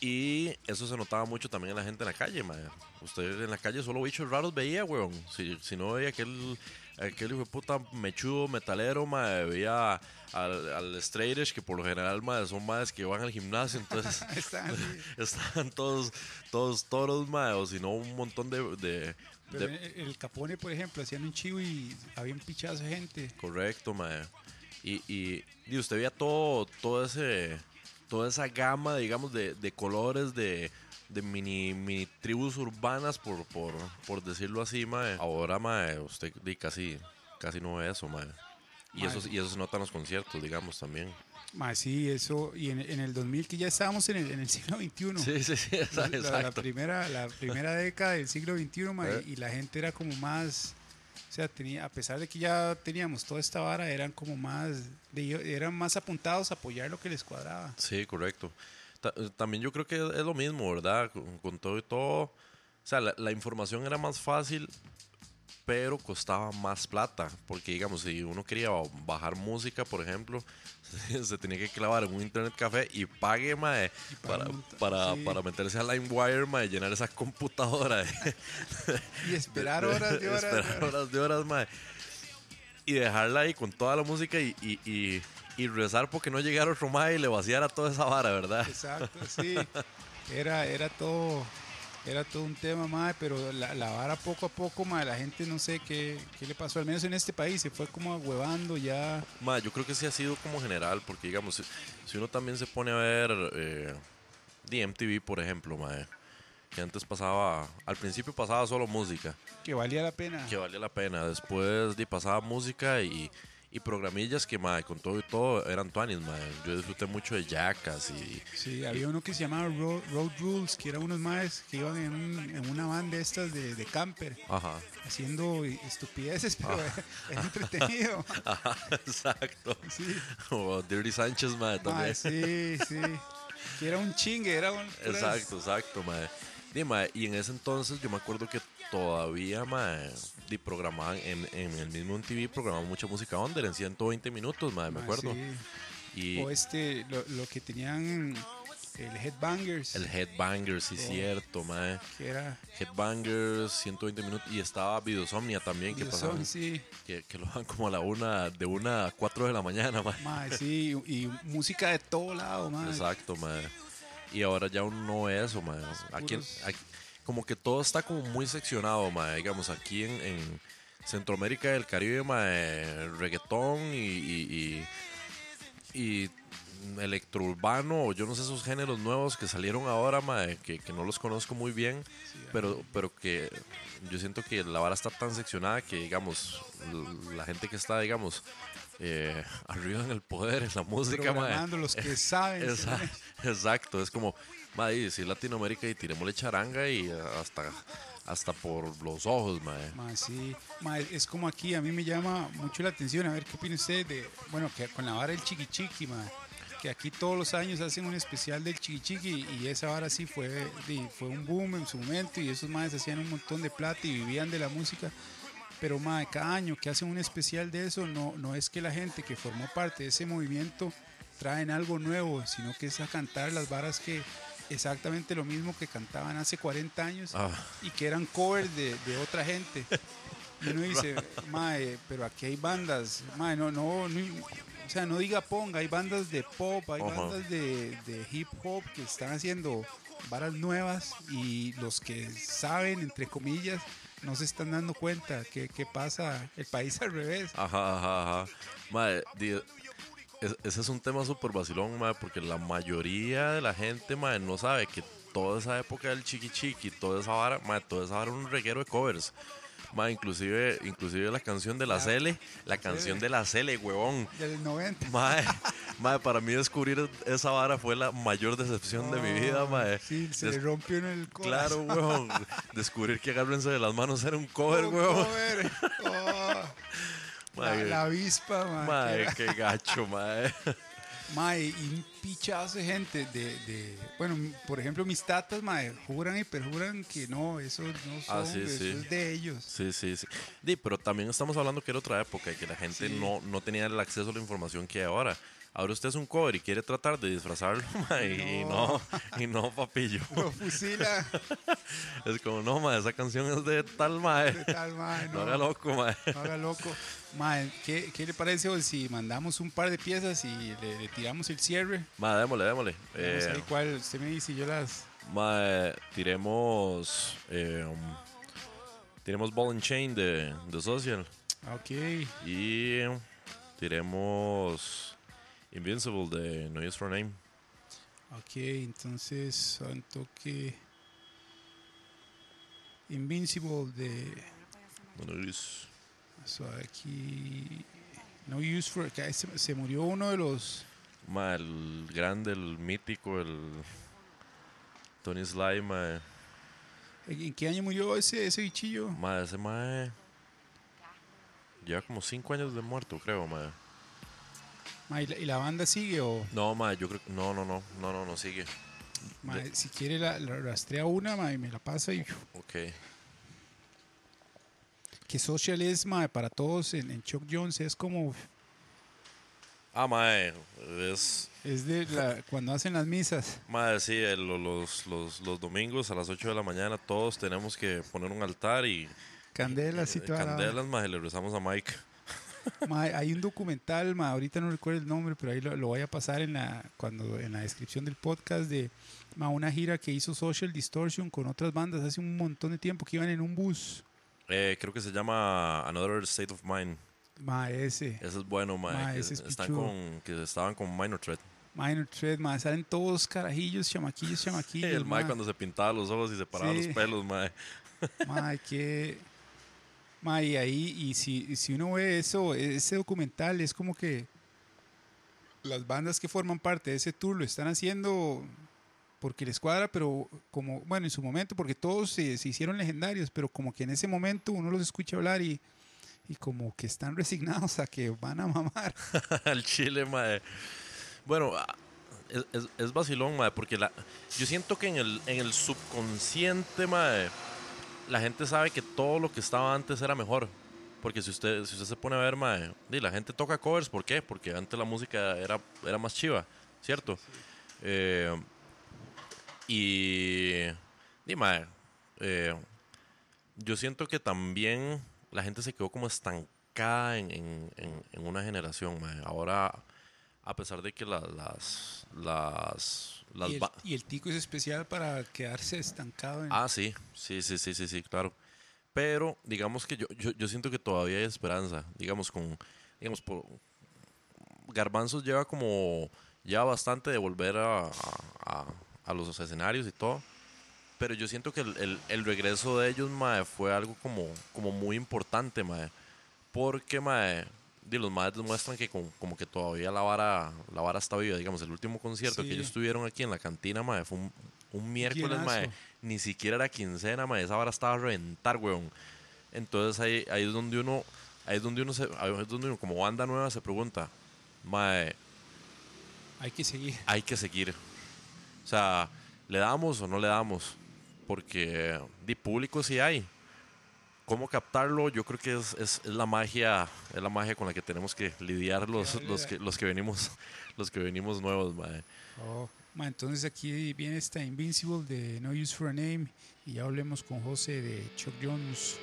Y eso se notaba mucho también en la gente en la calle, ma. Usted en la calle solo bichos raros veía, weón. Si, si no veía aquel, aquel hijo de puta mechudo metalero, ma, veía al, al straight edge, que por lo general, ma, son más que van al gimnasio, entonces Están todos, todos toros, ma, o si no, un montón de, de- Pero de- el, Capone, por ejemplo, hacían un chivo y había un pichazo de gente. Correcto, mae. Y, y, y usted veía todo, todo ese, toda esa gama, digamos, de, de colores, de, de mini, mini tribus urbanas, por, por, por decirlo así, mae. Ahora, mae, usted di, casi, casi no ve eso, mae. Y Mae. eso, y eso se nota en los conciertos, digamos, también. Ma, sí, eso. Y en, en el 2000, que ya estábamos en el, en el siglo XXI. Sí, sí, sí, La- esa- la, la exacto. primera, la primera década del siglo XXI, ma, Eh. y la gente era como más, o sea, tenía, a pesar de que ya teníamos toda esta vara, eran como más, de- eran más apuntados a apoyar lo que les cuadraba. Sí, correcto. Eh, también yo creo que es lo mismo, ¿verdad? Con, con todo y todo. O sea, la, la información era más fácil, pero costaba más plata. Porque, digamos, si uno quería bajar música, por ejemplo, se, se tenía que clavar en un internet café y pague, mae, pague para, montón, para, sí. para meterse a LimeWire, mae, llenar esa computadora. de- Y esperar horas de horas. Esperar horas de horas, mae. Y dejarla ahí con toda la música y, y, y, y rezar porque no llegara otro mae y le vaciara toda esa vara, ¿verdad? Exacto, sí. Era, era todo, era todo un tema, madre, pero la, la vara poco a poco, madre, la gente no sé qué, qué le pasó, al menos en este país, se fue como huevando ya. Ma, yo creo que sí ha sido como general, porque digamos, si, si uno también se pone a ver eh, DMTV, por ejemplo, mae, que antes pasaba, al principio pasaba solo música, Que valía la pena. que valía la pena, después pasaba música y, y programillas que, mae, con todo y todo eran tuanis, mae. Yo disfruté mucho de Jackas y... Sí, había uno que se llamaba Road, Road Rules, que eran unos maes que iban en, un- en una van de estas de, de camper, Ajá, haciendo estupideces, pero es entretenido. ajá, exacto. Sí, O Dirty Sánchez, mae, también. sí, sí. Que era un chingue, era un... Exacto, exacto, mae. Y en ese entonces yo me acuerdo que todavía, mae, di, programaban en, en el mismo MTV, programaban mucha música under en 120 minutos, mae, me acuerdo. sí. Y O este, lo, lo que tenían el Headbangers, el Headbangers, sí, Oh. cierto, mae. que era... Headbangers, 120 minutos. Y estaba Videosomnia también, que sí, que, que lo dan como a la una, de una a 4 de la mañana, mae. mae, sí, y música de todo lado, mae. Exacto, mae. Y ahora ya uno no ve eso, mae. Aquí, en- puros- aquí- como que todo está como muy seccionado, mae. Digamos, aquí en, en Centroamérica y el Caribe, mae, reggaetón y, y, y, y electrourbano, o yo no sé esos géneros nuevos que salieron ahora, mae, que, que no los conozco muy bien, pero, pero que yo siento que la vara está tan seccionada que, digamos, l- la gente que está, digamos, eh, arriba en el poder, en la música, mae, Programando los que saben. Exacto, es como, madre, es Latinoamérica y tiremosle charanga y hasta, hasta por los ojos, madre. Sí. Es como aquí, a mí me llama mucho la atención, a ver qué opina usted de, bueno, que con la vara del chiqui chiqui, mae, que aquí todos los años hacen un especial del chiqui chiqui y esa vara sí fue, fue un boom en su momento y esos maes hacían un montón de plata y vivían de la música. Pero mae, cada año que hacen un especial de eso, no, no es que la gente que formó parte de ese movimiento traen algo nuevo, sino que es a cantar las varas que exactamente lo mismo que cantaban hace 40 años Ah. y que eran covers de, de otra gente. Y uno dice, mae, pero aquí hay bandas, mae, no, no, no, o sea, no diga ponga, hay bandas de pop, hay Ajá. bandas de, de hip hop que están haciendo varas nuevas y los que saben, entre comillas, no se están dando cuenta que, que pasa el país al revés. Ajá, ajá, ajá. Madre, ese es un tema súper vacilón, madre, porque la mayoría de la gente, madre, no sabe que toda esa época del chiqui chiqui, toda esa vara, madre, toda esa vara un reguero de covers. Inclusive, inclusive la canción de la Cele, la canción de la Cele, huevón. Del 90. Mae, mae, para mí descubrir esa vara fue la mayor decepción de mi vida, mae. Sí, se Des- le rompió en el Claro, corazón. weón. Descubrir que agárrense de las manos era un cover, Oh, weón. cover. Oh, la, Mae, la avispa, mae, era- qué gacho, mae. Mae, y un pichazo de gente de, de- bueno, por ejemplo, mis tatas, mae, juran y perjuran que no, eso no son, Ah, sí, eso sí. es de ellos. Sí, sí, sí. Di, pero también estamos hablando que era otra época y que la gente Sí. no, no tenía el acceso a la información que hay ahora. Ahora usted es un cover y quiere tratar de disfrazarlo, ma, y no, y no, papillo. Lo fusila Es como, no, ma, esa canción es de tal mae. de tal, mae, No no, haga loco, mae. no haga loco. Mae, ¿qué, ¿qué le parece hoy si mandamos un par de piezas y le, le tiramos el cierre? Ma, démosle, démosle. No Eh, sé cuál, usted me dice, yo las... ma, tiremos. Eh, um, tiremos Ball and Chain de, de Social. Ok, Y tiremos Invincible de No Use for Name. ok, entonces, un toque... Invincible de... No use. So, aquí. No use for. que Se, se murió uno de los. Ma, el grande, el mítico, el Tony Sly, ma, ¿En qué año murió ese, ese bichillo? ma, ese mae lleva como 5 años de muerto, creo, ma. Ma, ¿y, la, y la banda sigue o.? No, ma, yo creo no, no, no, no, no, no sigue. ma, De- si quiere, la, la rastrea una ma, y me la pasa. Y, Ok. Que social es ma, para todos en, en Chuck Jones. Es como. Ah, mae, es, Es de la, cuando hacen las misas. mae, sí, el- lo- los, los, los domingos a las 8 de la mañana todos tenemos que poner un altar y Candelas y eh, toda la- candelas, mae, le rezamos a Mike. Ma, hay un documental, ma, ahorita no recuerdo el nombre, pero ahí lo, lo voy a pasar en la, cuando, en la descripción del podcast de ma, una gira que hizo Social Distortion con otras bandas hace un montón de tiempo que iban en un bus. Eh, creo que se llama Another State of Mind. Ma, ese. Ese es bueno. Ma, que, ese es están pichudo. con, que estaban con Minor Threat. Minor Threat, ma, salen todos carajillos, chamaquillos, chamaquillos. el ma. cuando se pintaba los ojos y se paraba Sí. los pelos, mae. Ma, que. Ma, y ahí, y si, y si uno ve eso, ese documental es como que las bandas que forman parte de ese tour lo están haciendo porque les cuadra, pero como, bueno, en su momento, porque todos se, se hicieron legendarios, pero como que en ese momento uno los escucha hablar y, y como que están resignados a que van a mamar. Al chile, mae. Bueno, ah, es, es, es vacilón, mae, porque la, yo siento que en el, en el subconsciente, mae, la gente sabe que todo lo que estaba antes era mejor. Porque si usted, si usted se pone a ver, di, la gente toca covers, ¿por qué? Porque antes la música era, era más chiva, ¿cierto? Eh, y, di, mae, eh, yo siento que también la gente se quedó como estancada en, en- en- en una generación, mae. Ahora, a pesar de que la- las... las, las y, el, ba- y el tico es especial para quedarse estancado en... Ah, sí, sí, sí, sí, sí, sí, claro. Pero digamos que yo, yo, yo siento que todavía hay esperanza. Digamos, con, digamos, por, Garbanzos lleva como, ya bastante de volver a, a, a- a los escenarios y todo. Pero yo siento que el, el- el regreso de ellos, mae, fue algo como, como muy importante, mae. Porque, mae, di, los maes demuestran que como, como que todavía la vara, la vara está viva. Digamos, el último concierto Sí. que ellos tuvieron aquí en la cantina, mae, fue un, un miércoles, mae. Ni siquiera era quincena, mae. Esa vara estaba a reventar, weón. Entonces ahí, ahí es donde uno, ahí es donde uno se, ahí es donde uno como banda nueva se pregunta, mae, Hay que seguir. hay que seguir. O sea, ¿le damos o no le damos? Porque de público sí hay. ¿Cómo captarlo? Yo creo que es, es, es la magia, es la magia con la que tenemos que lidiar los, los que los que venimos, los que venimos nuevos, mae. Oh, ma, entonces aquí viene esta Invincible de No Use for a Name y ya hablemos con José de Chuck Jones.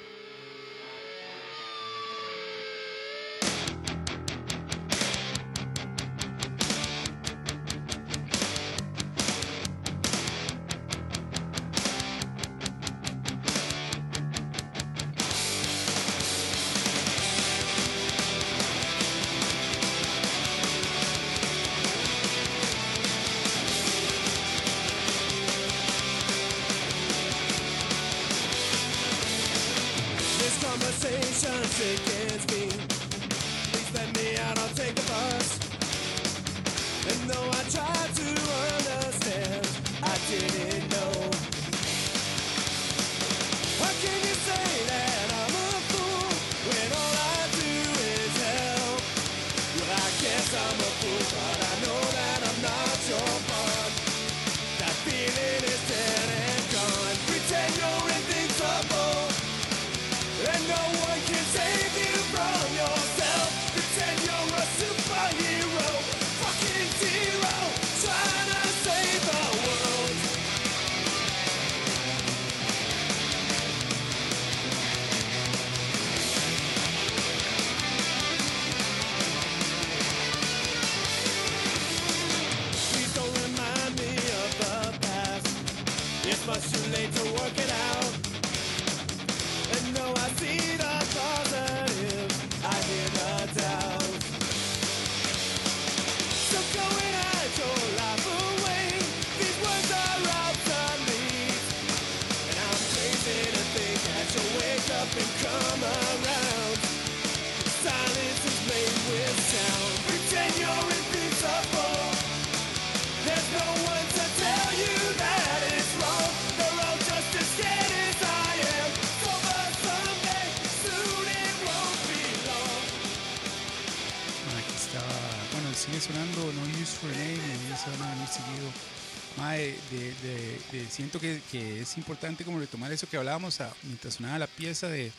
Es importante como retomar eso que hablábamos a- mientras sonaba la pieza de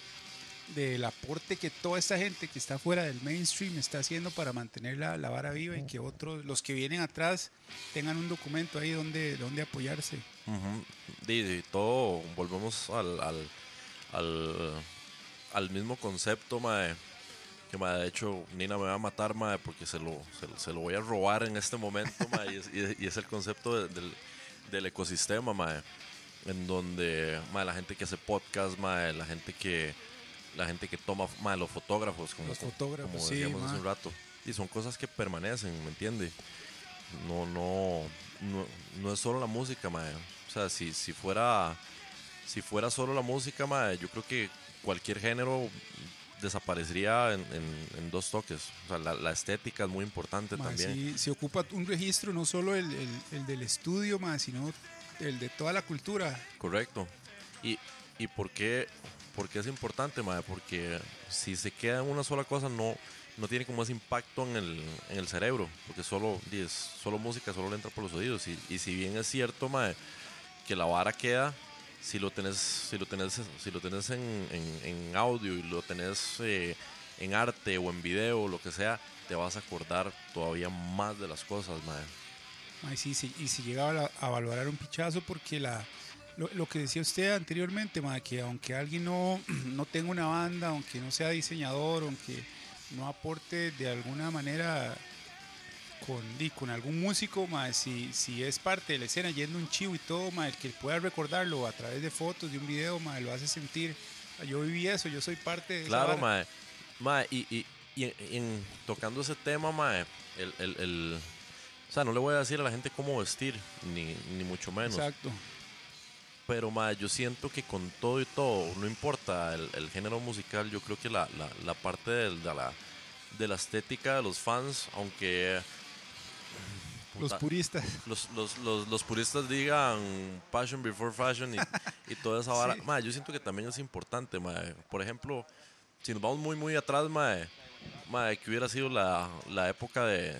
del aporte que toda esta gente que está fuera del mainstream está haciendo para mantener la, la vara viva y que otros, los que vienen atrás, tengan un documento ahí donde, donde apoyarse. Ujú. Y, y todo, volvemos al, al, al, al mismo concepto, mae. Que, mae, de hecho, Nina me va a matar, mae, porque se lo, se, lo- se lo voy a robar en este momento, mae. Y es, y es- y es el concepto de- del, del ecosistema, mae. En donde, mae, la gente que hace podcast, mae, la gente que la gente que toma, mae, los fotógrafos, como, Los fotógrafos, como sí, decíamos hace mae. un rato. Y son cosas que permanecen, ¿me entiende? no, no, no, no es solo la música, mae. O sea, si, si fuera si fuera solo la música, mae, yo creo que cualquier género desaparecería en, en- en dos toques. O sea, la, la estética es muy importante también. sí, se ocupa un registro, no solo el, el- el del estudio, mae, sino el de toda la cultura. Correcto. ¿Y, y por, qué, es importante, mae? Porque si se queda en una sola cosa, no, no tiene como ese impacto en el, en el cerebro. Porque solo, es solo música, solo le entra por los oídos. Y, y si bien es cierto, mae, que la vara queda, si lo tenés, si lo tenés, si lo tenés en, en- audio y lo tenés eh, en arte o en video o lo que sea, te vas a acordar todavía más de las cosas, mae. Mae, sí, sí, y se llega a, valorar un pichazo porque la, lo, lo que decía usted anteriormente, que aunque alguien no, no tenga una banda, aunque no sea diseñador, aunque no aporte de alguna manera con, con algún músico, mae, si, si es parte de la escena yendo un chivo y todo, mae, el que pueda recordarlo a través de fotos, de un video, mae, lo hace sentir. "Ah, Yo viví eso, yo soy parte de Claro, vara". mae. Mae, y, y, y en, en- tocando ese tema, mae, el, el, el- sea, no le voy a decir a la gente cómo vestir, ni, ni mucho menos. Exacto. Pero, mae, yo siento que con todo y todo, no importa el, el género musical, yo creo que la, la, la parte del- de, la, de la estética de los fans, aunque... Los puristas. los, los, los, los puristas digan passion before fashion y, y toda esa vara. Sí. Mae, yo siento que también es importante, mae. Por ejemplo, si nos vamos muy, muy atrás, mae, mae, que hubiera sido la, la época de,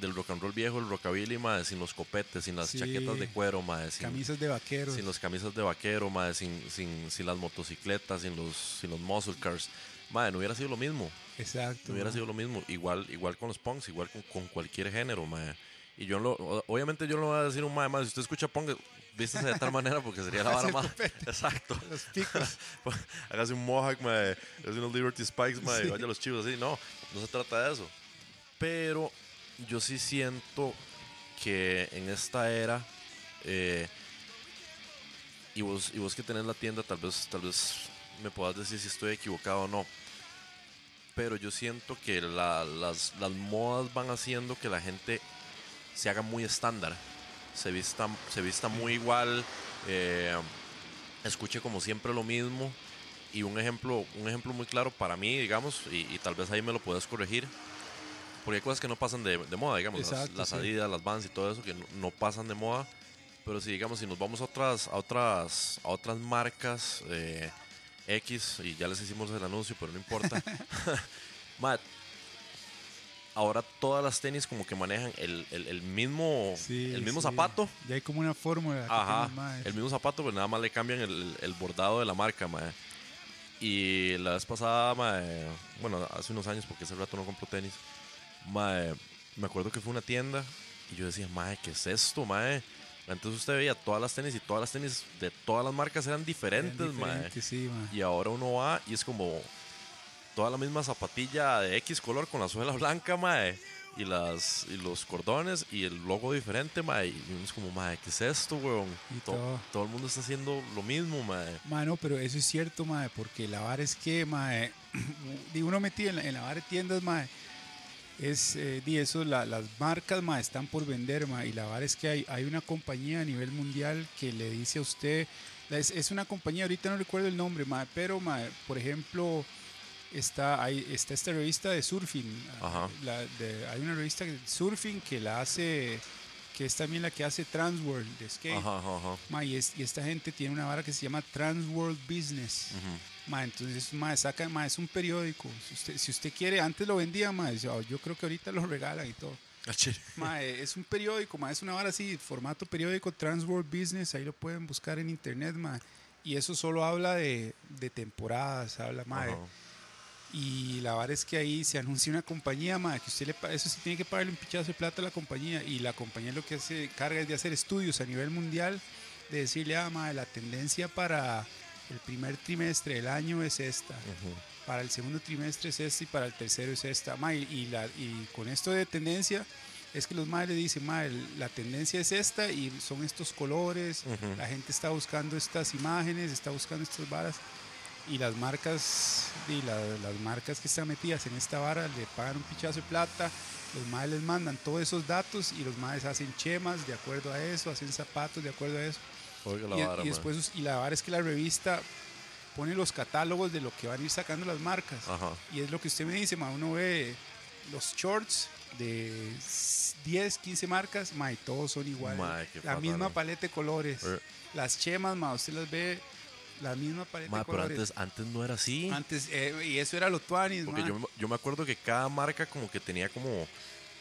del rock and roll viejo, el rockabilly, mae, sin los copetes, sin las Sí. chaquetas de cuero, mae, sin, Camisas de vaqueros. sin los camisas de vaquero, mae, sin, sin, sin las motocicletas, sin los, sin los muscle cars. Mae, no hubiera sido lo mismo. Exacto. No hubiera sido lo mismo. Igual, igual con los punks, igual con, con cualquier género, mae. Y yo lo, obviamente yo no voy a decir un mae, mae, si usted escucha punk, vístese de tal manera porque sería la vara más. Exacto. Los picos. Hágase un mohawk, mae, hágase unos Liberty Spikes, mae, Sí. vaya los chivos así. No, no se trata de eso. Pero yo sí siento que en esta era, eh, y, vos, y vos que tenés la tienda, tal vez, tal vez me puedas decir si estoy equivocado o no. Pero yo siento que la- las, las modas van haciendo que la gente se haga muy estándar, se vista, se vista muy igual, eh, escuche como siempre lo mismo. Y un ejemplo, un ejemplo muy claro para mí, digamos, y, y tal vez ahí me lo puedes corregir, porque hay cosas que no pasan de, de moda, digamos, las- Exacto, las, sí. Adidas, las Vans y todo eso que no, no pasan de moda. Pero si digamos, si nos vamos a otras, a otras, a otras marcas eh, X, y ya les hicimos el anuncio, pero no importa. Matt, ahora todas las tenis como que manejan el, el- el mismo, Sí, el mismo sí. zapato. Ya hay como una fórmula. Ajá, el mismo zapato, pero nada más le cambian el, el bordado de la marca, mae. Y la vez pasada, mae, bueno, hace unos años, porque ese rato no compro tenis, mae, me acuerdo que fue una tienda y yo decía, mae, ¿qué es esto, mae? Entonces usted veía todas las tenis y todas las tenis de todas las marcas eran diferentes, Eran mae. diferentes, sí, mae. Y ahora uno va y es como toda la misma zapatilla de X color con la suela blanca, mae. Y, las, y los cordones y el logo diferente, mae. Y uno es como, mae, ¿qué es esto, weón? Y To- todo. todo el mundo está haciendo lo mismo, mae. Mano, pero eso es cierto, mae, porque la vara es que, mae, di uno metido en la, en la vara de tiendas, mae, es, eh, di eso, la- las marcas, mae, están por vender, mae, y la vara es que hay, hay una compañía a nivel mundial que le dice a usted, es, es una compañía, ahorita no recuerdo el nombre, mae, pero, mae, por ejemplo, está, hay, está esta revista de surfing, Ajá. la de- hay una revista de surfing que la hace, que es también la que hace Transworld de skate. Ajá, ajá, ajá. Ma, y, es- y esta gente tiene una vara que se llama Transworld Business. Ma, entonces, ma, saca, ma, es un periódico. Si usted, si usted quiere, antes lo vendía, ma, yo, yo creo que ahorita lo regalan y todo. Al chile. Mae, es un periódico, mae, es una vara así, formato periódico Transworld Business, ahí lo pueden buscar en internet, mae. Y eso solo habla de, de temporadas, habla. Ajá. Y la vara es que ahí se anuncia una compañía, mae, que usted le eso sí tiene que pagarle un pichazo de plata a la compañía. Y la compañía lo que hace, carga es de hacer estudios a nivel mundial, de decirle, ah, mae, la tendencia para el primer trimestre del año es esta. Para el segundo trimestre es esta y para el tercero es esta. Ma, y, la, y con esto de tendencia, es que los madres le dicen, ma, el- la tendencia es esta y son estos colores. La gente está buscando estas imágenes, está buscando estas varas. Y las marcas, y la- las marcas que están metidas en esta vara le pagan un pichazo de plata. Los madres les mandan todos esos datos y los madres hacen chemas de acuerdo a eso, hacen zapatos de acuerdo a eso. La Y, vara, y mae. después, y la vara es que la revista pone los catálogos de lo que van a ir sacando las marcas. Ajá. Y es lo que usted me dice, ma, uno ve los shorts de 10, 15 marcas, ma, y todos son iguales. Ma, la misma ma. paleta de colores. Eh. Las chemas, ma, usted las ve, la misma paleta Mae, de pero colores. antes, antes no era así. Antes, eh, y eso era lo tuanis, Porque ma. yo, yo me acuerdo que cada marca como que tenía como,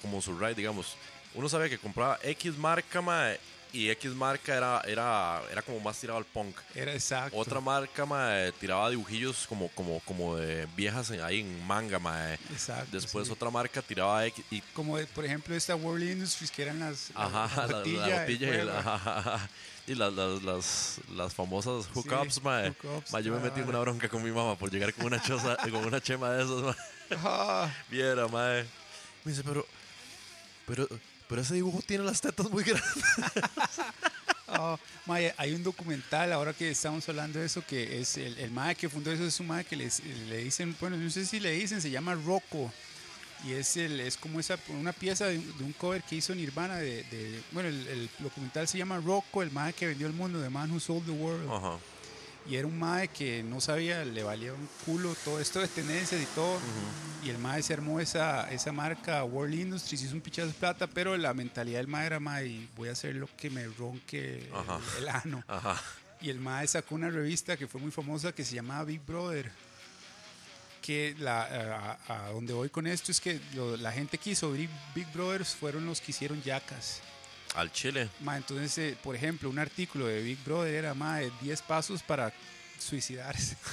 como su ride, digamos. Uno sabía que compraba X marca, mae, y X marca era, era, era como más tirado al punk. Era exacto. Otra marca, mae, tiraba dibujillos como, como, como de viejas en- ahí en manga, mae. Exacto, Después sí. otra marca tiraba X y Como, de, por ejemplo, esta World Industries, que eran las. la- Ajá, la, la y, fuego. la- ajá, y las, las, las, las famosas hookups, mae. hookups, Mae, yo me metí en una bronca con mi mamá por llegar con una choza, con una chema de esas, mae. Ah, Viera, mae. Me dice, pero, pero, pero ese dibujo tiene las tetas muy grandes. mae, hay un documental, ahora que estamos hablando de eso, que es el, el mae que fundó eso, es un mae que les- le dicen, bueno, no sé si le dicen, se llama Rocco. Y es, el, es como esa, una pieza de, un- de un cover que hizo Nirvana. De, de- bueno, el, el documental se llama Rocco, el mae que vendió el mundo, The Man Who Sold the World. Ajá. Y era un mae que no sabía, le valía un culo todo esto de tendencias y todo. Y el mae se armó esa, esa marca World Industries, hizo un pichazo de plata, pero la mentalidad del mae era mae, voy a hacer lo que me ronque Ajá. el, el ano. Ajá. Y el mae sacó una revista que fue muy famosa que se llamaba Big Brother. Que la, a, a donde voy con esto es que lo- la gente que hizo Big, Big Brothers fueron los que hicieron Yacas. Al chile. Ma, entonces, eh, por ejemplo, un artículo de Big Brother era más de 10 pasos para suicidarse.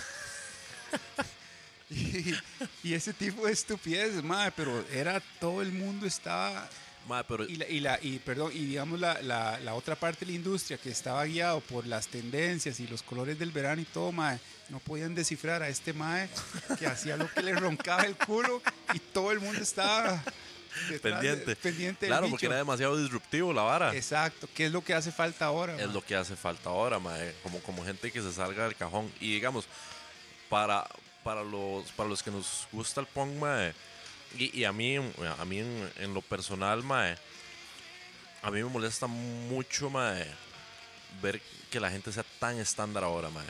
y, y ese tipo de estupidez, ma, pero era todo el mundo estaba Mae, pero y la, y la y perdón y digamos la, la, la otra parte de la industria que estaba guiado por las tendencias y los colores del verano y todo mae, no podían descifrar a este mae que hacía lo que le roncaba el culo y todo el mundo estaba detrás de- pendiente. pendiente Claro, porque era demasiado disruptivo la vara. exacto qué es lo que hace falta ahora es mae? lo que hace falta ahora, mae. Como, como gente que se salga del cajón. Y digamos, para, para, los, para los que nos gusta el punk, mae, y, y a mí, a mí en, en lo personal, mae, a mí me molesta mucho, mae, ver que la gente sea tan estándar ahora, mae.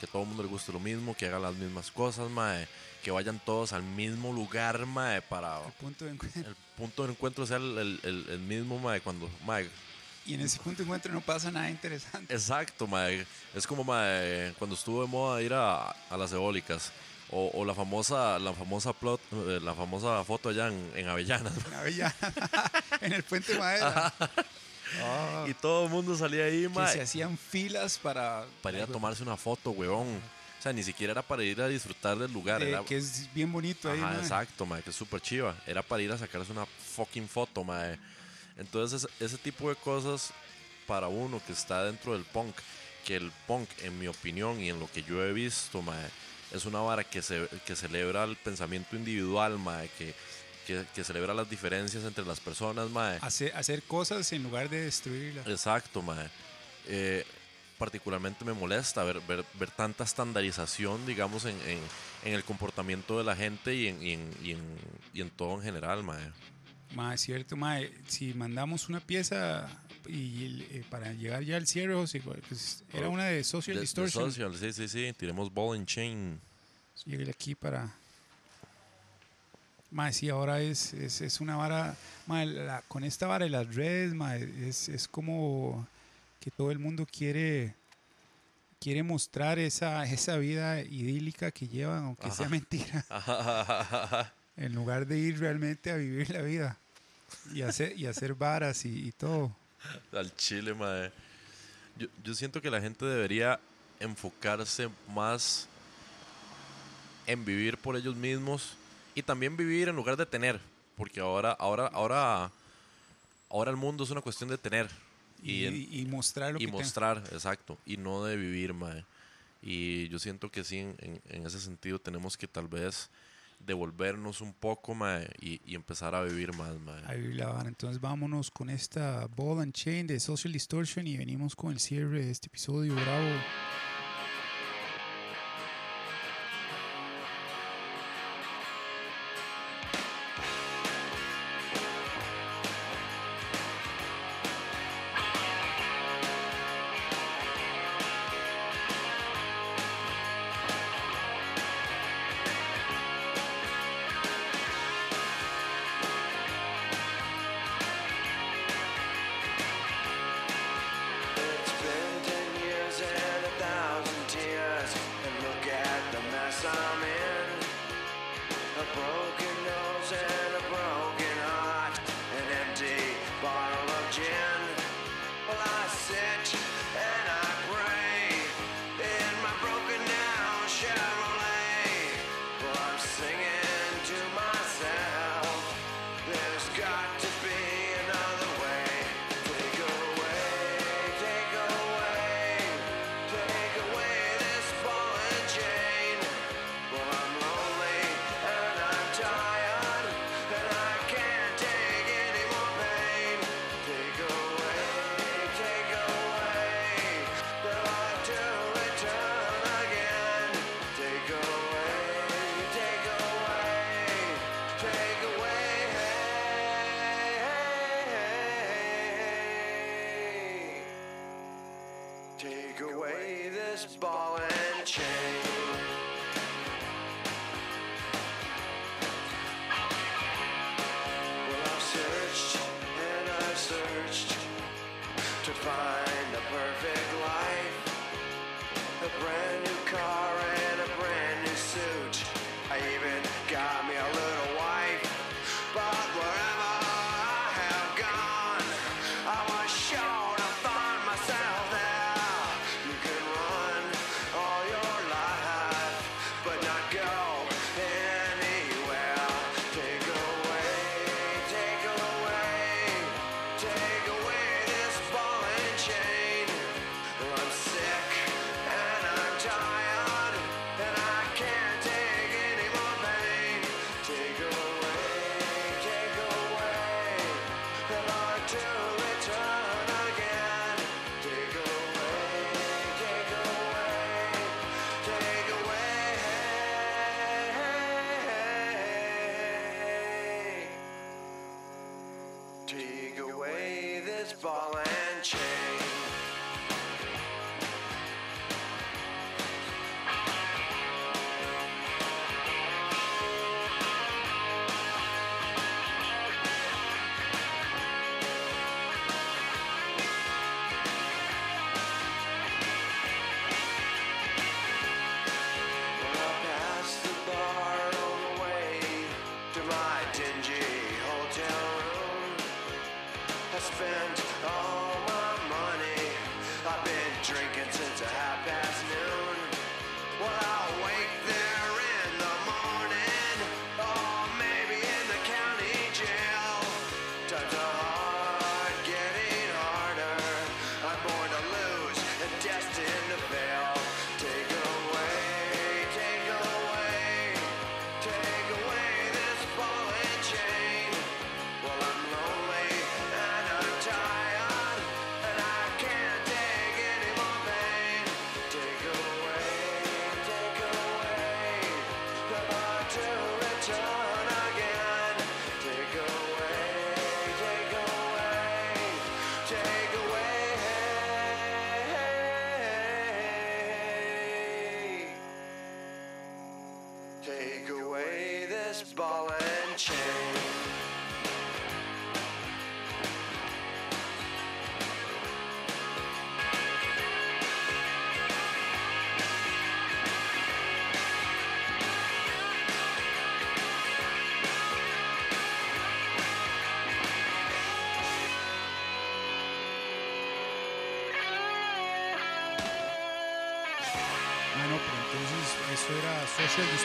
Que todo el mundo le guste lo mismo, que hagan las mismas cosas, mae. Que vayan todos al mismo lugar, mae, para El punto de encuentro. el punto de encuentro sea el, el- el- el mismo, mae, cuando, mae, y en ese punto de encuentro no pasa nada interesante Exacto, mae. Es como mae, cuando estuvo de moda ir a, a las eólicas. O, o la famosa, la famosa plot, eh, la famosa foto allá en, en Avellanas. en Avellana, en el puente de madera Ah, Y todo el mundo salía ahí, que se hacían filas para para ir a tomarse una foto, weón. O sea, ni siquiera era para ir a disfrutar del lugar. de- Era, que es bien bonito ahí Ajá, mae. exacto, mae, que es súper chiva. Era para ir a sacarse una fucking foto, mae. Entonces, ese, ese tipo de cosas para uno que está dentro del punk, que el punk, en mi opinión y en lo que yo he visto, mae, es una vara que, se, que celebra el pensamiento individual, mae, que, que, que celebra las diferencias entre las personas, mae. hacer, hacer cosas en lugar de destruirlas. Exacto, mae. Eh, particularmente me molesta ver, ver, ver tanta estandarización, digamos, en, en, en el comportamiento de la gente y en, y en, y en, y en todo en general, mae. Ma, es cierto, ma, si mandamos una pieza y eh, para llegar ya al cierre, José, pues, era oh, una de Social de, Distortion. Social, sí, sí, sí. Tiremos Ball and Chain. Llegué aquí para. Más, sí, ahora es, es, es una vara. Ma, la, con esta vara de las redes, ma, es, es como que todo el mundo quiere quiere mostrar esa, esa vida idílica que llevan, aunque ajá. sea mentira. En lugar de ir realmente a vivir la vida y hacer, y hacer varas y, y todo. Al chile, madre. Yo, yo siento que la gente debería enfocarse más en vivir por ellos mismos y también vivir en lugar de tener, porque ahora ahora ahora ahora el mundo es una cuestión de tener y, y, y mostrar lo y mostrar, exacto, y no de vivir, mae. Y yo siento que sí, en, ese sentido tenemos que tal vez devolvernos un poco mae, y, empezar a vivir más. Mae. A la vara. Entonces vámonos con esta Ball and Chain de Social Distortion y venimos con el cierre de este episodio. Bravo.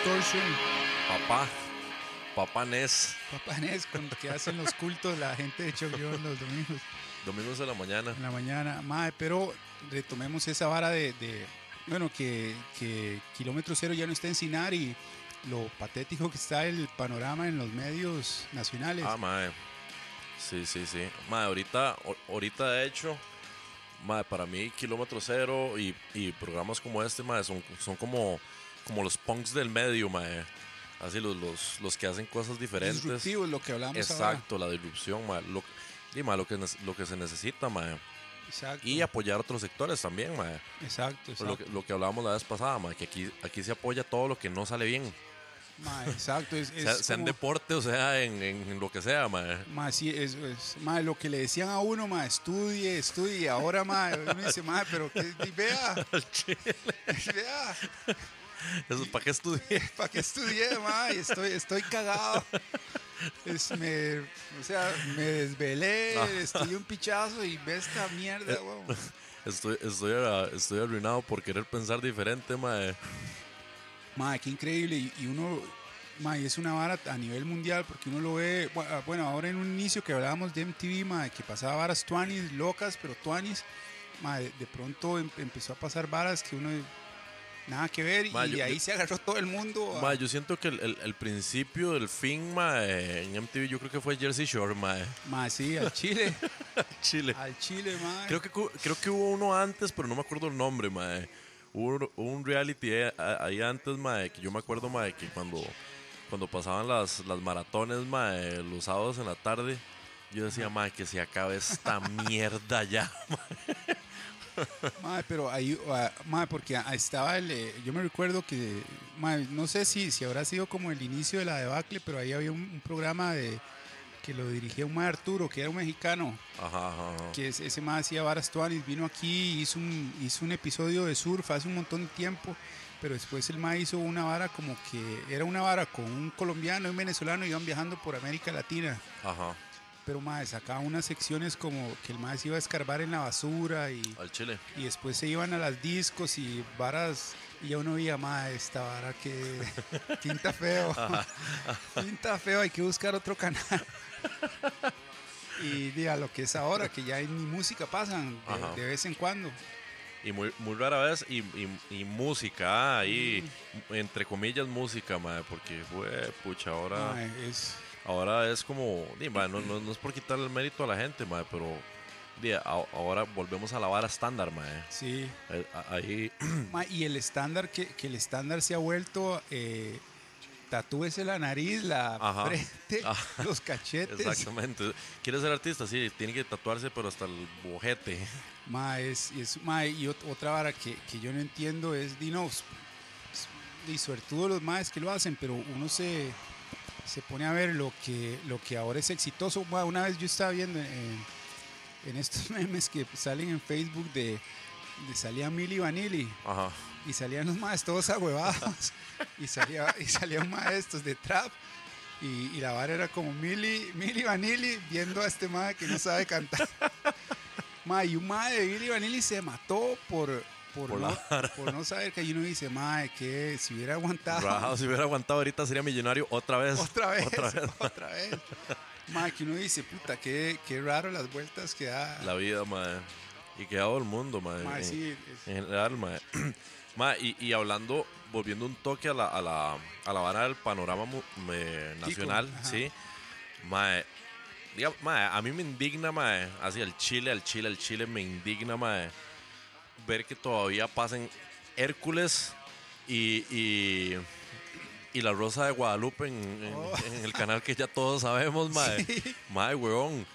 Distortion, Papá. Papá Nes. Papá Nes, con que hacen los cultos la gente de Choglón los domingos Domingos de la mañana. en la mañana. Mae, pero retomemos esa vara de, de, bueno, que, que Kilómetro Cero ya no está en Sinar y lo patético que está el panorama en los medios nacionales. Ah, mae. Sí, sí, sí. Mae, ahorita, ahorita de hecho, mae, para mí Kilómetro Cero y, y programas como este, mae, son, son como, como los punks del medio, mae. Así los, los, los que hacen cosas diferentes. Disruptivos, lo que hablamos ahora. Exacto, la disrupción, mae. Lo, y, mae, lo, que, lo que se necesita, mae. Exacto. Y apoyar otros sectores también, mae. Exacto, exacto. Lo que, lo que hablábamos la vez pasada, mae, que aquí, aquí se apoya todo lo que no sale bien. Mae, exacto. Es, es Sea, sea en deporte o sea en, en- en lo que sea, mae. mae, sí, es, es- mae, lo que le decían a uno, mae, estudie, estudie. Ahora, mae, uno dice, mae, pero que, vea, vea, Eso, ¿Para qué estudié? ¿para qué estudié, mae? Estoy, estoy cagado. Es, me, o sea, me desvelé, Ah. estudié un pichazo y ve esta mierda, weón. Estoy, estoy, arra- estoy arruinado por querer pensar diferente, mae. Mae, qué increíble. Y, y uno, mae, es una vara a nivel mundial porque uno lo ve, ah, bueno, ahora en un inicio que hablábamos de MTV, mae, que pasaba varas tuanis, locas, pero tuanis, mae, de pronto em- empezó a pasar varas que uno nada que ver Mae, y yo- ahí yo- se agarró todo el mundo. a- Mae, yo siento que el, el- el principio del fin, mae, en MTV yo creo que fue Jersey Shore, mae. mae, sí, al Chile, Chile. al Chile, mae. Creo que, creo que hubo uno antes, pero no me acuerdo el nombre, mae. Hubo, hubo un reality ahí, ahí antes, mae, que yo me acuerdo, mae, que cuando, cuando pasaban las, las maratones, mae, los sábados en la tarde, yo decía, mae, que se acabe esta mierda ya. Mae, pero ahí, ah, mae, porque estaba el, eh, yo me recuerdo que, mae, no sé si, si habrá sido como el inicio de la debacle, pero ahí había un, un programa de que lo dirigía un mae Arturo, que era un mexicano, Ajá, ajá, ajá. que es- ese mae hacía varas tuanis, vino aquí, hizo un, hizo un episodio de surf hace un montón de tiempo, pero después el mae hizo una vara como que, era una vara con un colombiano y un venezolano, iban viajando por América Latina. Ajá, Pero mae, sacaba unas secciones como que el se iba a escarbar en la basura y, al Chile. y después se iban a las discos y varas y ya uno veía más esta vara que pinta feo pinta feo hay que buscar otro canal. Y diga lo que es ahora que ya ni música pasan de, de vez en cuando. Y muy, muy rara vez, y, y- y música, ah, ahí, entre comillas, música, mae, porque, fue, pucha, ahora, es ahora es como, di, no, no, no es por quitarle el mérito a la gente, mae, pero di, a- ahora volvemos a la vara estándar, mae. sí Eh, Ahí, Mae, y el estándar que, que el estándar se ha vuelto eh, tatúese la nariz la Ajá. frente Ah, los cachetes exactamente. ¿Quieres ser artista? Sí, tiene que tatuarse, pero hasta el bojete. Ma, es, es- ma, y ot- otra vara que, que yo no entiendo es, di no, s- s- y sobre todo los maes que lo hacen, pero uno se, se pone a ver lo que, lo que ahora es exitoso. Ma, una vez yo estaba viendo en, en estos memes que salen en Facebook de, de salía Milli Vanilli Ajá. y salían los maes todos ahuevados y salía, y salían maestros de trap. Y, y la vara era como Milli, Milli Vanilli viendo a este mae que no sabe cantar. Mae, y un mae de Milli Vanilli se mató por, por, Por no, la por no saber que uno dice, mae, que si hubiera aguantado Rajado, si hubiera aguantado ahorita sería millonario otra vez. otra vez, Otra vez. otra vez. Mae, que uno dice, puta, qué, qué raro las vueltas que da. La vida, mae. Y que todo el mundo, mae. Mae, en- sí, es- En general, mae. Mae, y, y hablando, volviendo un toque a la, a la, a la vara del panorama me- nacional. ¿sí? Mae, diga, mae, a mí me indigna, mae, así al Chile, al Chile, al Chile, me indigna, mae, ver que todavía pasen Hércules y, y, y la Rosa de Guadalupe en, en- Oh. en el canal que ya todos sabemos, mae. Sí. Mae, weón.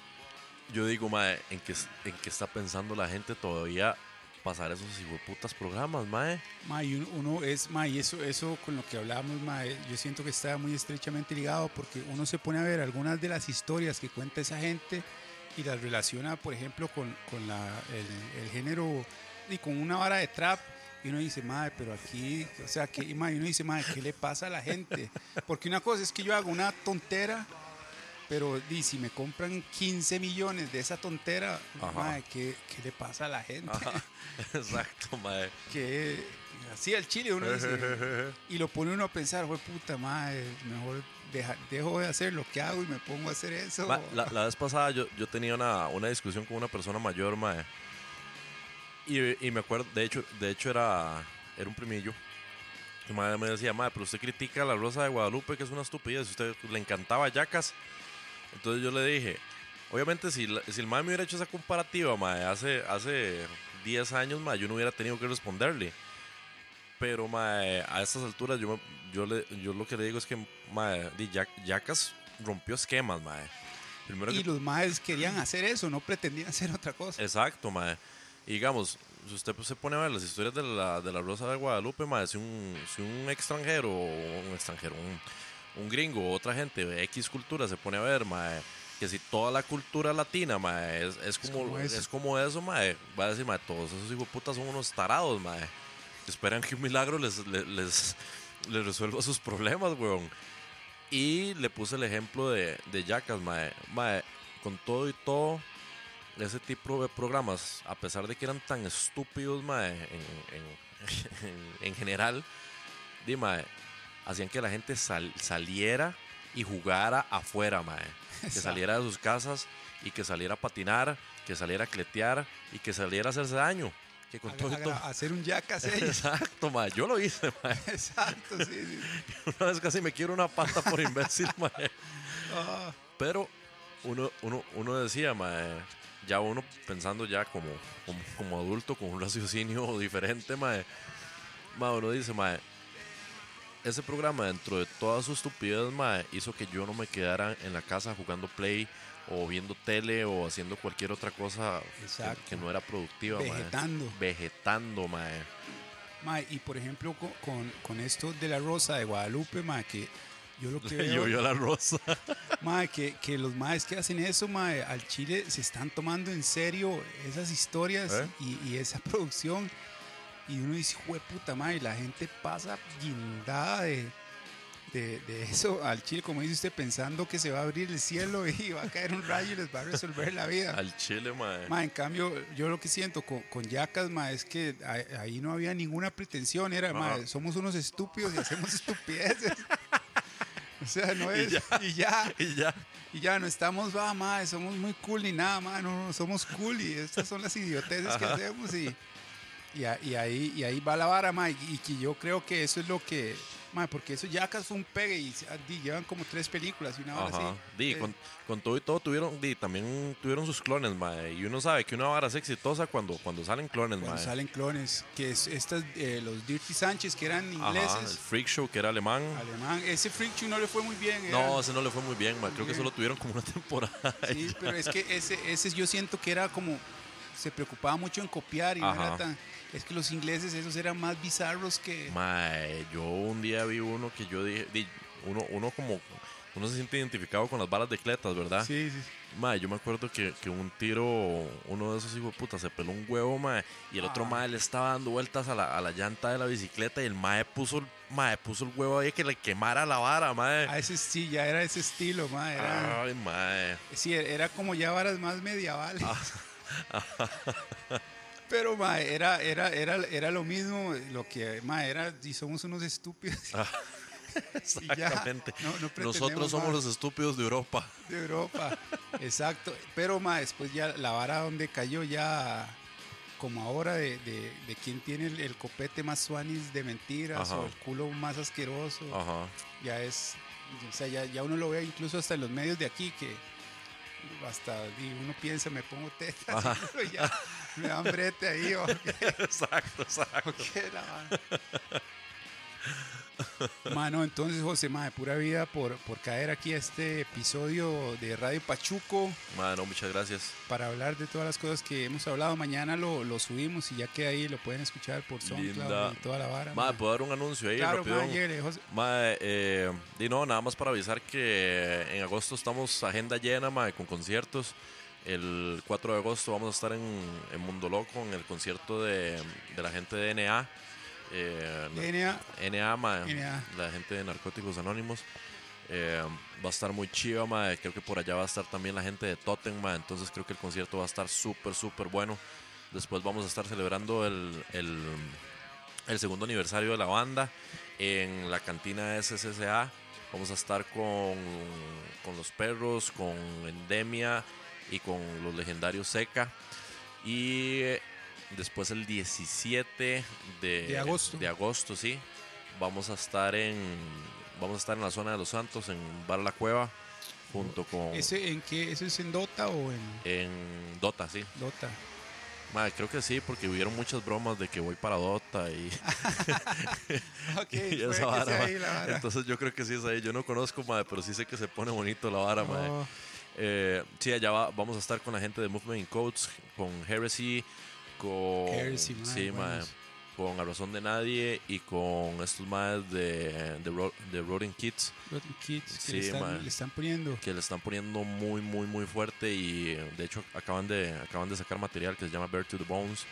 Yo digo, mae, ¿en qué, ¿en qué está pensando la gente todavía pasar esos putas programas, mae? Ma, y uno, uno es, ma, y eso, eso con lo que hablábamos, ma, eh, yo siento que está muy estrechamente ligado porque uno se pone a ver algunas de las historias que cuenta esa gente y las relaciona, por ejemplo, con, con la, el, el género y con una vara de trap. Y uno dice, madre, pero aquí, o sea, que, y, y uno dice, madre, ¿qué le pasa a la gente? Porque una cosa es que yo hago una tontera Pero di, si me compran 15 millones de esa tontera, mae, ¿qué, qué le pasa a la gente? Ajá. Exacto, mae. que así al chile uno dice, y lo pone uno a pensar, fue puta madre, mejor deja- dejo de hacer lo que hago y me pongo a hacer eso. Ma, la, la vez pasada yo, yo tenía una, una discusión con una persona mayor, mae. Y, y me acuerdo, de hecho, de hecho era, era un primillo. Mi madre me decía, madre, pero usted critica a la Rosa de Guadalupe, que es una estupidez. Usted le encantaba Yacas. Entonces yo le dije, obviamente, si, si el madre me hubiera hecho esa comparativa, madre, hace, hace 10 años, madre, yo no hubiera tenido que responderle. Pero, mae, a estas alturas, yo, yo, le, yo lo que le digo es que, Yac- Yacas rompió esquemas, mae. Primero y que los maes querían hacer eso, no pretendían hacer otra cosa. Exacto, mae. Y digamos, si usted pues, se pone a ver las historias de la, de la Rosa de Guadalupe, mae, si un, si un extranjero, un extranjero, un, un gringo otra gente de X cultura se pone a ver, mae, que si toda la cultura latina, mae, es, es como, como es, eso. como eso, mae, va a decir, mae, todos esos hijos putas son unos tarados, mae. Esperan que un milagro les, les, les, les resuelva sus problemas, weón. Y le puse el ejemplo de, de Yacas, mae. Mae, con todo y todo, ese tipo de programas, a pesar de que eran tan estúpidos, mae, en, en, en- en general, di, mae, hacían que la gente sal- saliera y jugara afuera, mae. Que saliera de sus casas y que saliera a patinar, que saliera a cletear y que saliera a hacerse daño. Que con todo Haga- todo. haga- hacer un yacas. Exacto, mae. Yo lo hice, mae. Exacto, sí, sí. Una vez casi me quiero una pata por imbécil, mae. Ah, Pero uno, uno, uno decía, mae, ya uno pensando ya como, como, como adulto, con un raciocinio diferente, mae, mae, uno dice, mae, ese programa dentro de toda su estupidez, mae, hizo que yo no me quedara en la casa jugando play o viendo tele o haciendo cualquier otra cosa que, no era productiva, mae. vegetando. Vegetando, mae. Mae, y por ejemplo, co- con, con esto de la Rosa de Guadalupe, mae, que yo lo que Le veo, llovió la rosa. mae, que, que los maes que hacen eso, mae, al Chile se están tomando en serio esas historias ¿Eh? y, y esa producción. Y uno dice, jue puta, mae, la gente pasa guindada de, de, de eso al Chile, como dice usted, pensando que se va a abrir el cielo y va a caer un rayo y les va a resolver la vida. Al chile, mae. Ma, en cambio, yo lo que siento con, con Yacas, ma, es que ahí, no había ninguna pretensión. Era, ma, Ajá. somos unos estúpidos y hacemos estupideces. O sea, no Y es. ya. Y ya. Y ya. Y ya no estamos, va, somos muy cool ni nada, ma, no, no, somos cool y estas son las idioteces que hacemos y, y, ahí, y ahí va la vara, ma, y, y que yo creo que eso es lo que, ma, porque eso Yacas fue un pegue y, di, llevan como tres películas y una hora Ajá. así. Di, Eh, con, con todo y todo tuvieron, di, también tuvieron sus clones, mae. Y uno sabe que una vara es exitosa cuando, cuando salen clones, Cuando mae. salen clones, que es estas, eh, los Dirty Sánchez, que eran Ajá, el ingleses, Freak Show que era alemán. alemán. Ese Freak Show no le fue muy bien. era- No, ese no le fue muy bien, mae. Creo que solo tuvieron como una temporada. sí, pero es que ese, ese yo siento que era como, se preocupaba mucho en copiar y no era tan, es que los ingleses esos eran más bizarros que... Mae, yo un día vi uno que yo dije, di, uno, uno como, uno se siente identificado con las balas de cletas, ¿verdad? Sí, sí. Mae, yo me acuerdo que, que un tiro, uno de esos hijos de puta, se peló un huevo, mae, y el otro Ah. mae le estaba dando vueltas a la, a la llanta de la bicicleta y el mae puso, el- mae, puso el huevo ahí que le quemara la vara, mae. A ese sí, ya era ese estilo, ma, era, Ay, mae. sí, era como ya varas más medievales. Ah. Pero, ma, era, era, era, era lo mismo, lo que, ma, era, y somos unos estúpidos. Ya, Exactamente. no- no pretendemos Nosotros somos los estúpidos de Europa. de Europa. Exacto. Pero ma, después ya la vara donde cayó ya como ahora de, de, de quién tiene el, el copete más suanis de mentiras Ajá. o el culo más asqueroso. Ajá. Ya es, o sea, ya, ya uno lo ve incluso hasta en los medios de aquí que hasta y uno piensa, me pongo pero ya me dan brete ahí. ¿o qué? Exacto, exacto. ¿Qué la? Mano, entonces José, de pura vida por, por caer aquí a este episodio de Radio Pachuco Mae, no, muchas gracias. para hablar de todas las cosas que hemos hablado. Mañana lo, lo subimos y ya que ahí lo pueden escuchar por SoundCloud y toda la vara. Mae, ma. ¿puedo dar un anuncio ahí claro, ma, rapidón? lléguele, José. Mae, eh, no, nada más para avisar que en agosto estamos agenda llena, mae, con conciertos. El 4 de agosto vamos a estar en, en Mundo Loco, en el concierto de, de la gente de NA. Eh, NA, NA. la gente de Narcóticos Anónimos. Eh, va a estar muy chiva, mae. Creo que por allá va a estar también la gente de Totem. Entonces creo que el concierto va a estar súper, súper bueno. Después vamos a estar celebrando el, el, el segundo aniversario de la banda en la cantina SSA. Vamos a estar con, con los perros, con Endemia y con los legendarios Seca. Y eh, después el 17 de, De agosto. de agosto, sí. Vamos a estar en vamos a estar en la zona de Los Santos, en Bar La Cueva, junto con ¿Ese en qué? ¿Ese es en Dota o en en Dota, sí. Dota? Madre, creo que sí, porque hubieron muchas bromas de que voy para Dota y, Ok, y esa ahí vara. Entonces yo creo que sí es ahí. Yo no conozco, madre, pero sí sé que se pone bonito la vara, madre. Eh, sí, allá va- vamos a estar con la gente de Movement in Codes, con Heresy, con. Heresy, mae, sí, buenos. con A Razón de Nadie y con estos más de, de, Ro- de Rotten Kids Rotten Kids que Sí, le, están, mae. le están poniendo. que le están poniendo muy, muy, muy fuerte y de hecho acaban de, acaban de sacar material que se llama Bear to the Bones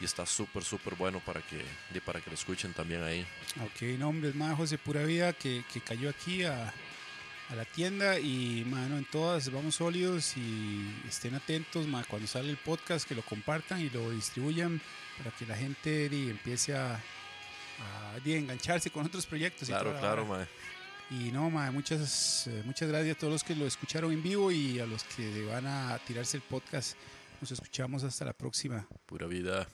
y está súper, súper bueno para que, para que lo escuchen también ahí. Ok, no, hombre, es más José Pura Vida que, que cayó aquí a, a la tienda y, mano, en todas vamos sólidos y estén atentos, ma, cuando sale el podcast, que lo compartan y lo distribuyan para que la gente di, empiece a, a di, engancharse con otros proyectos. Claro, claro, mae. Y no, ma, muchas, eh, muchas gracias a todos los que lo escucharon en vivo y a los que van a tirarse el podcast. Nos escuchamos hasta la próxima. Pura vida.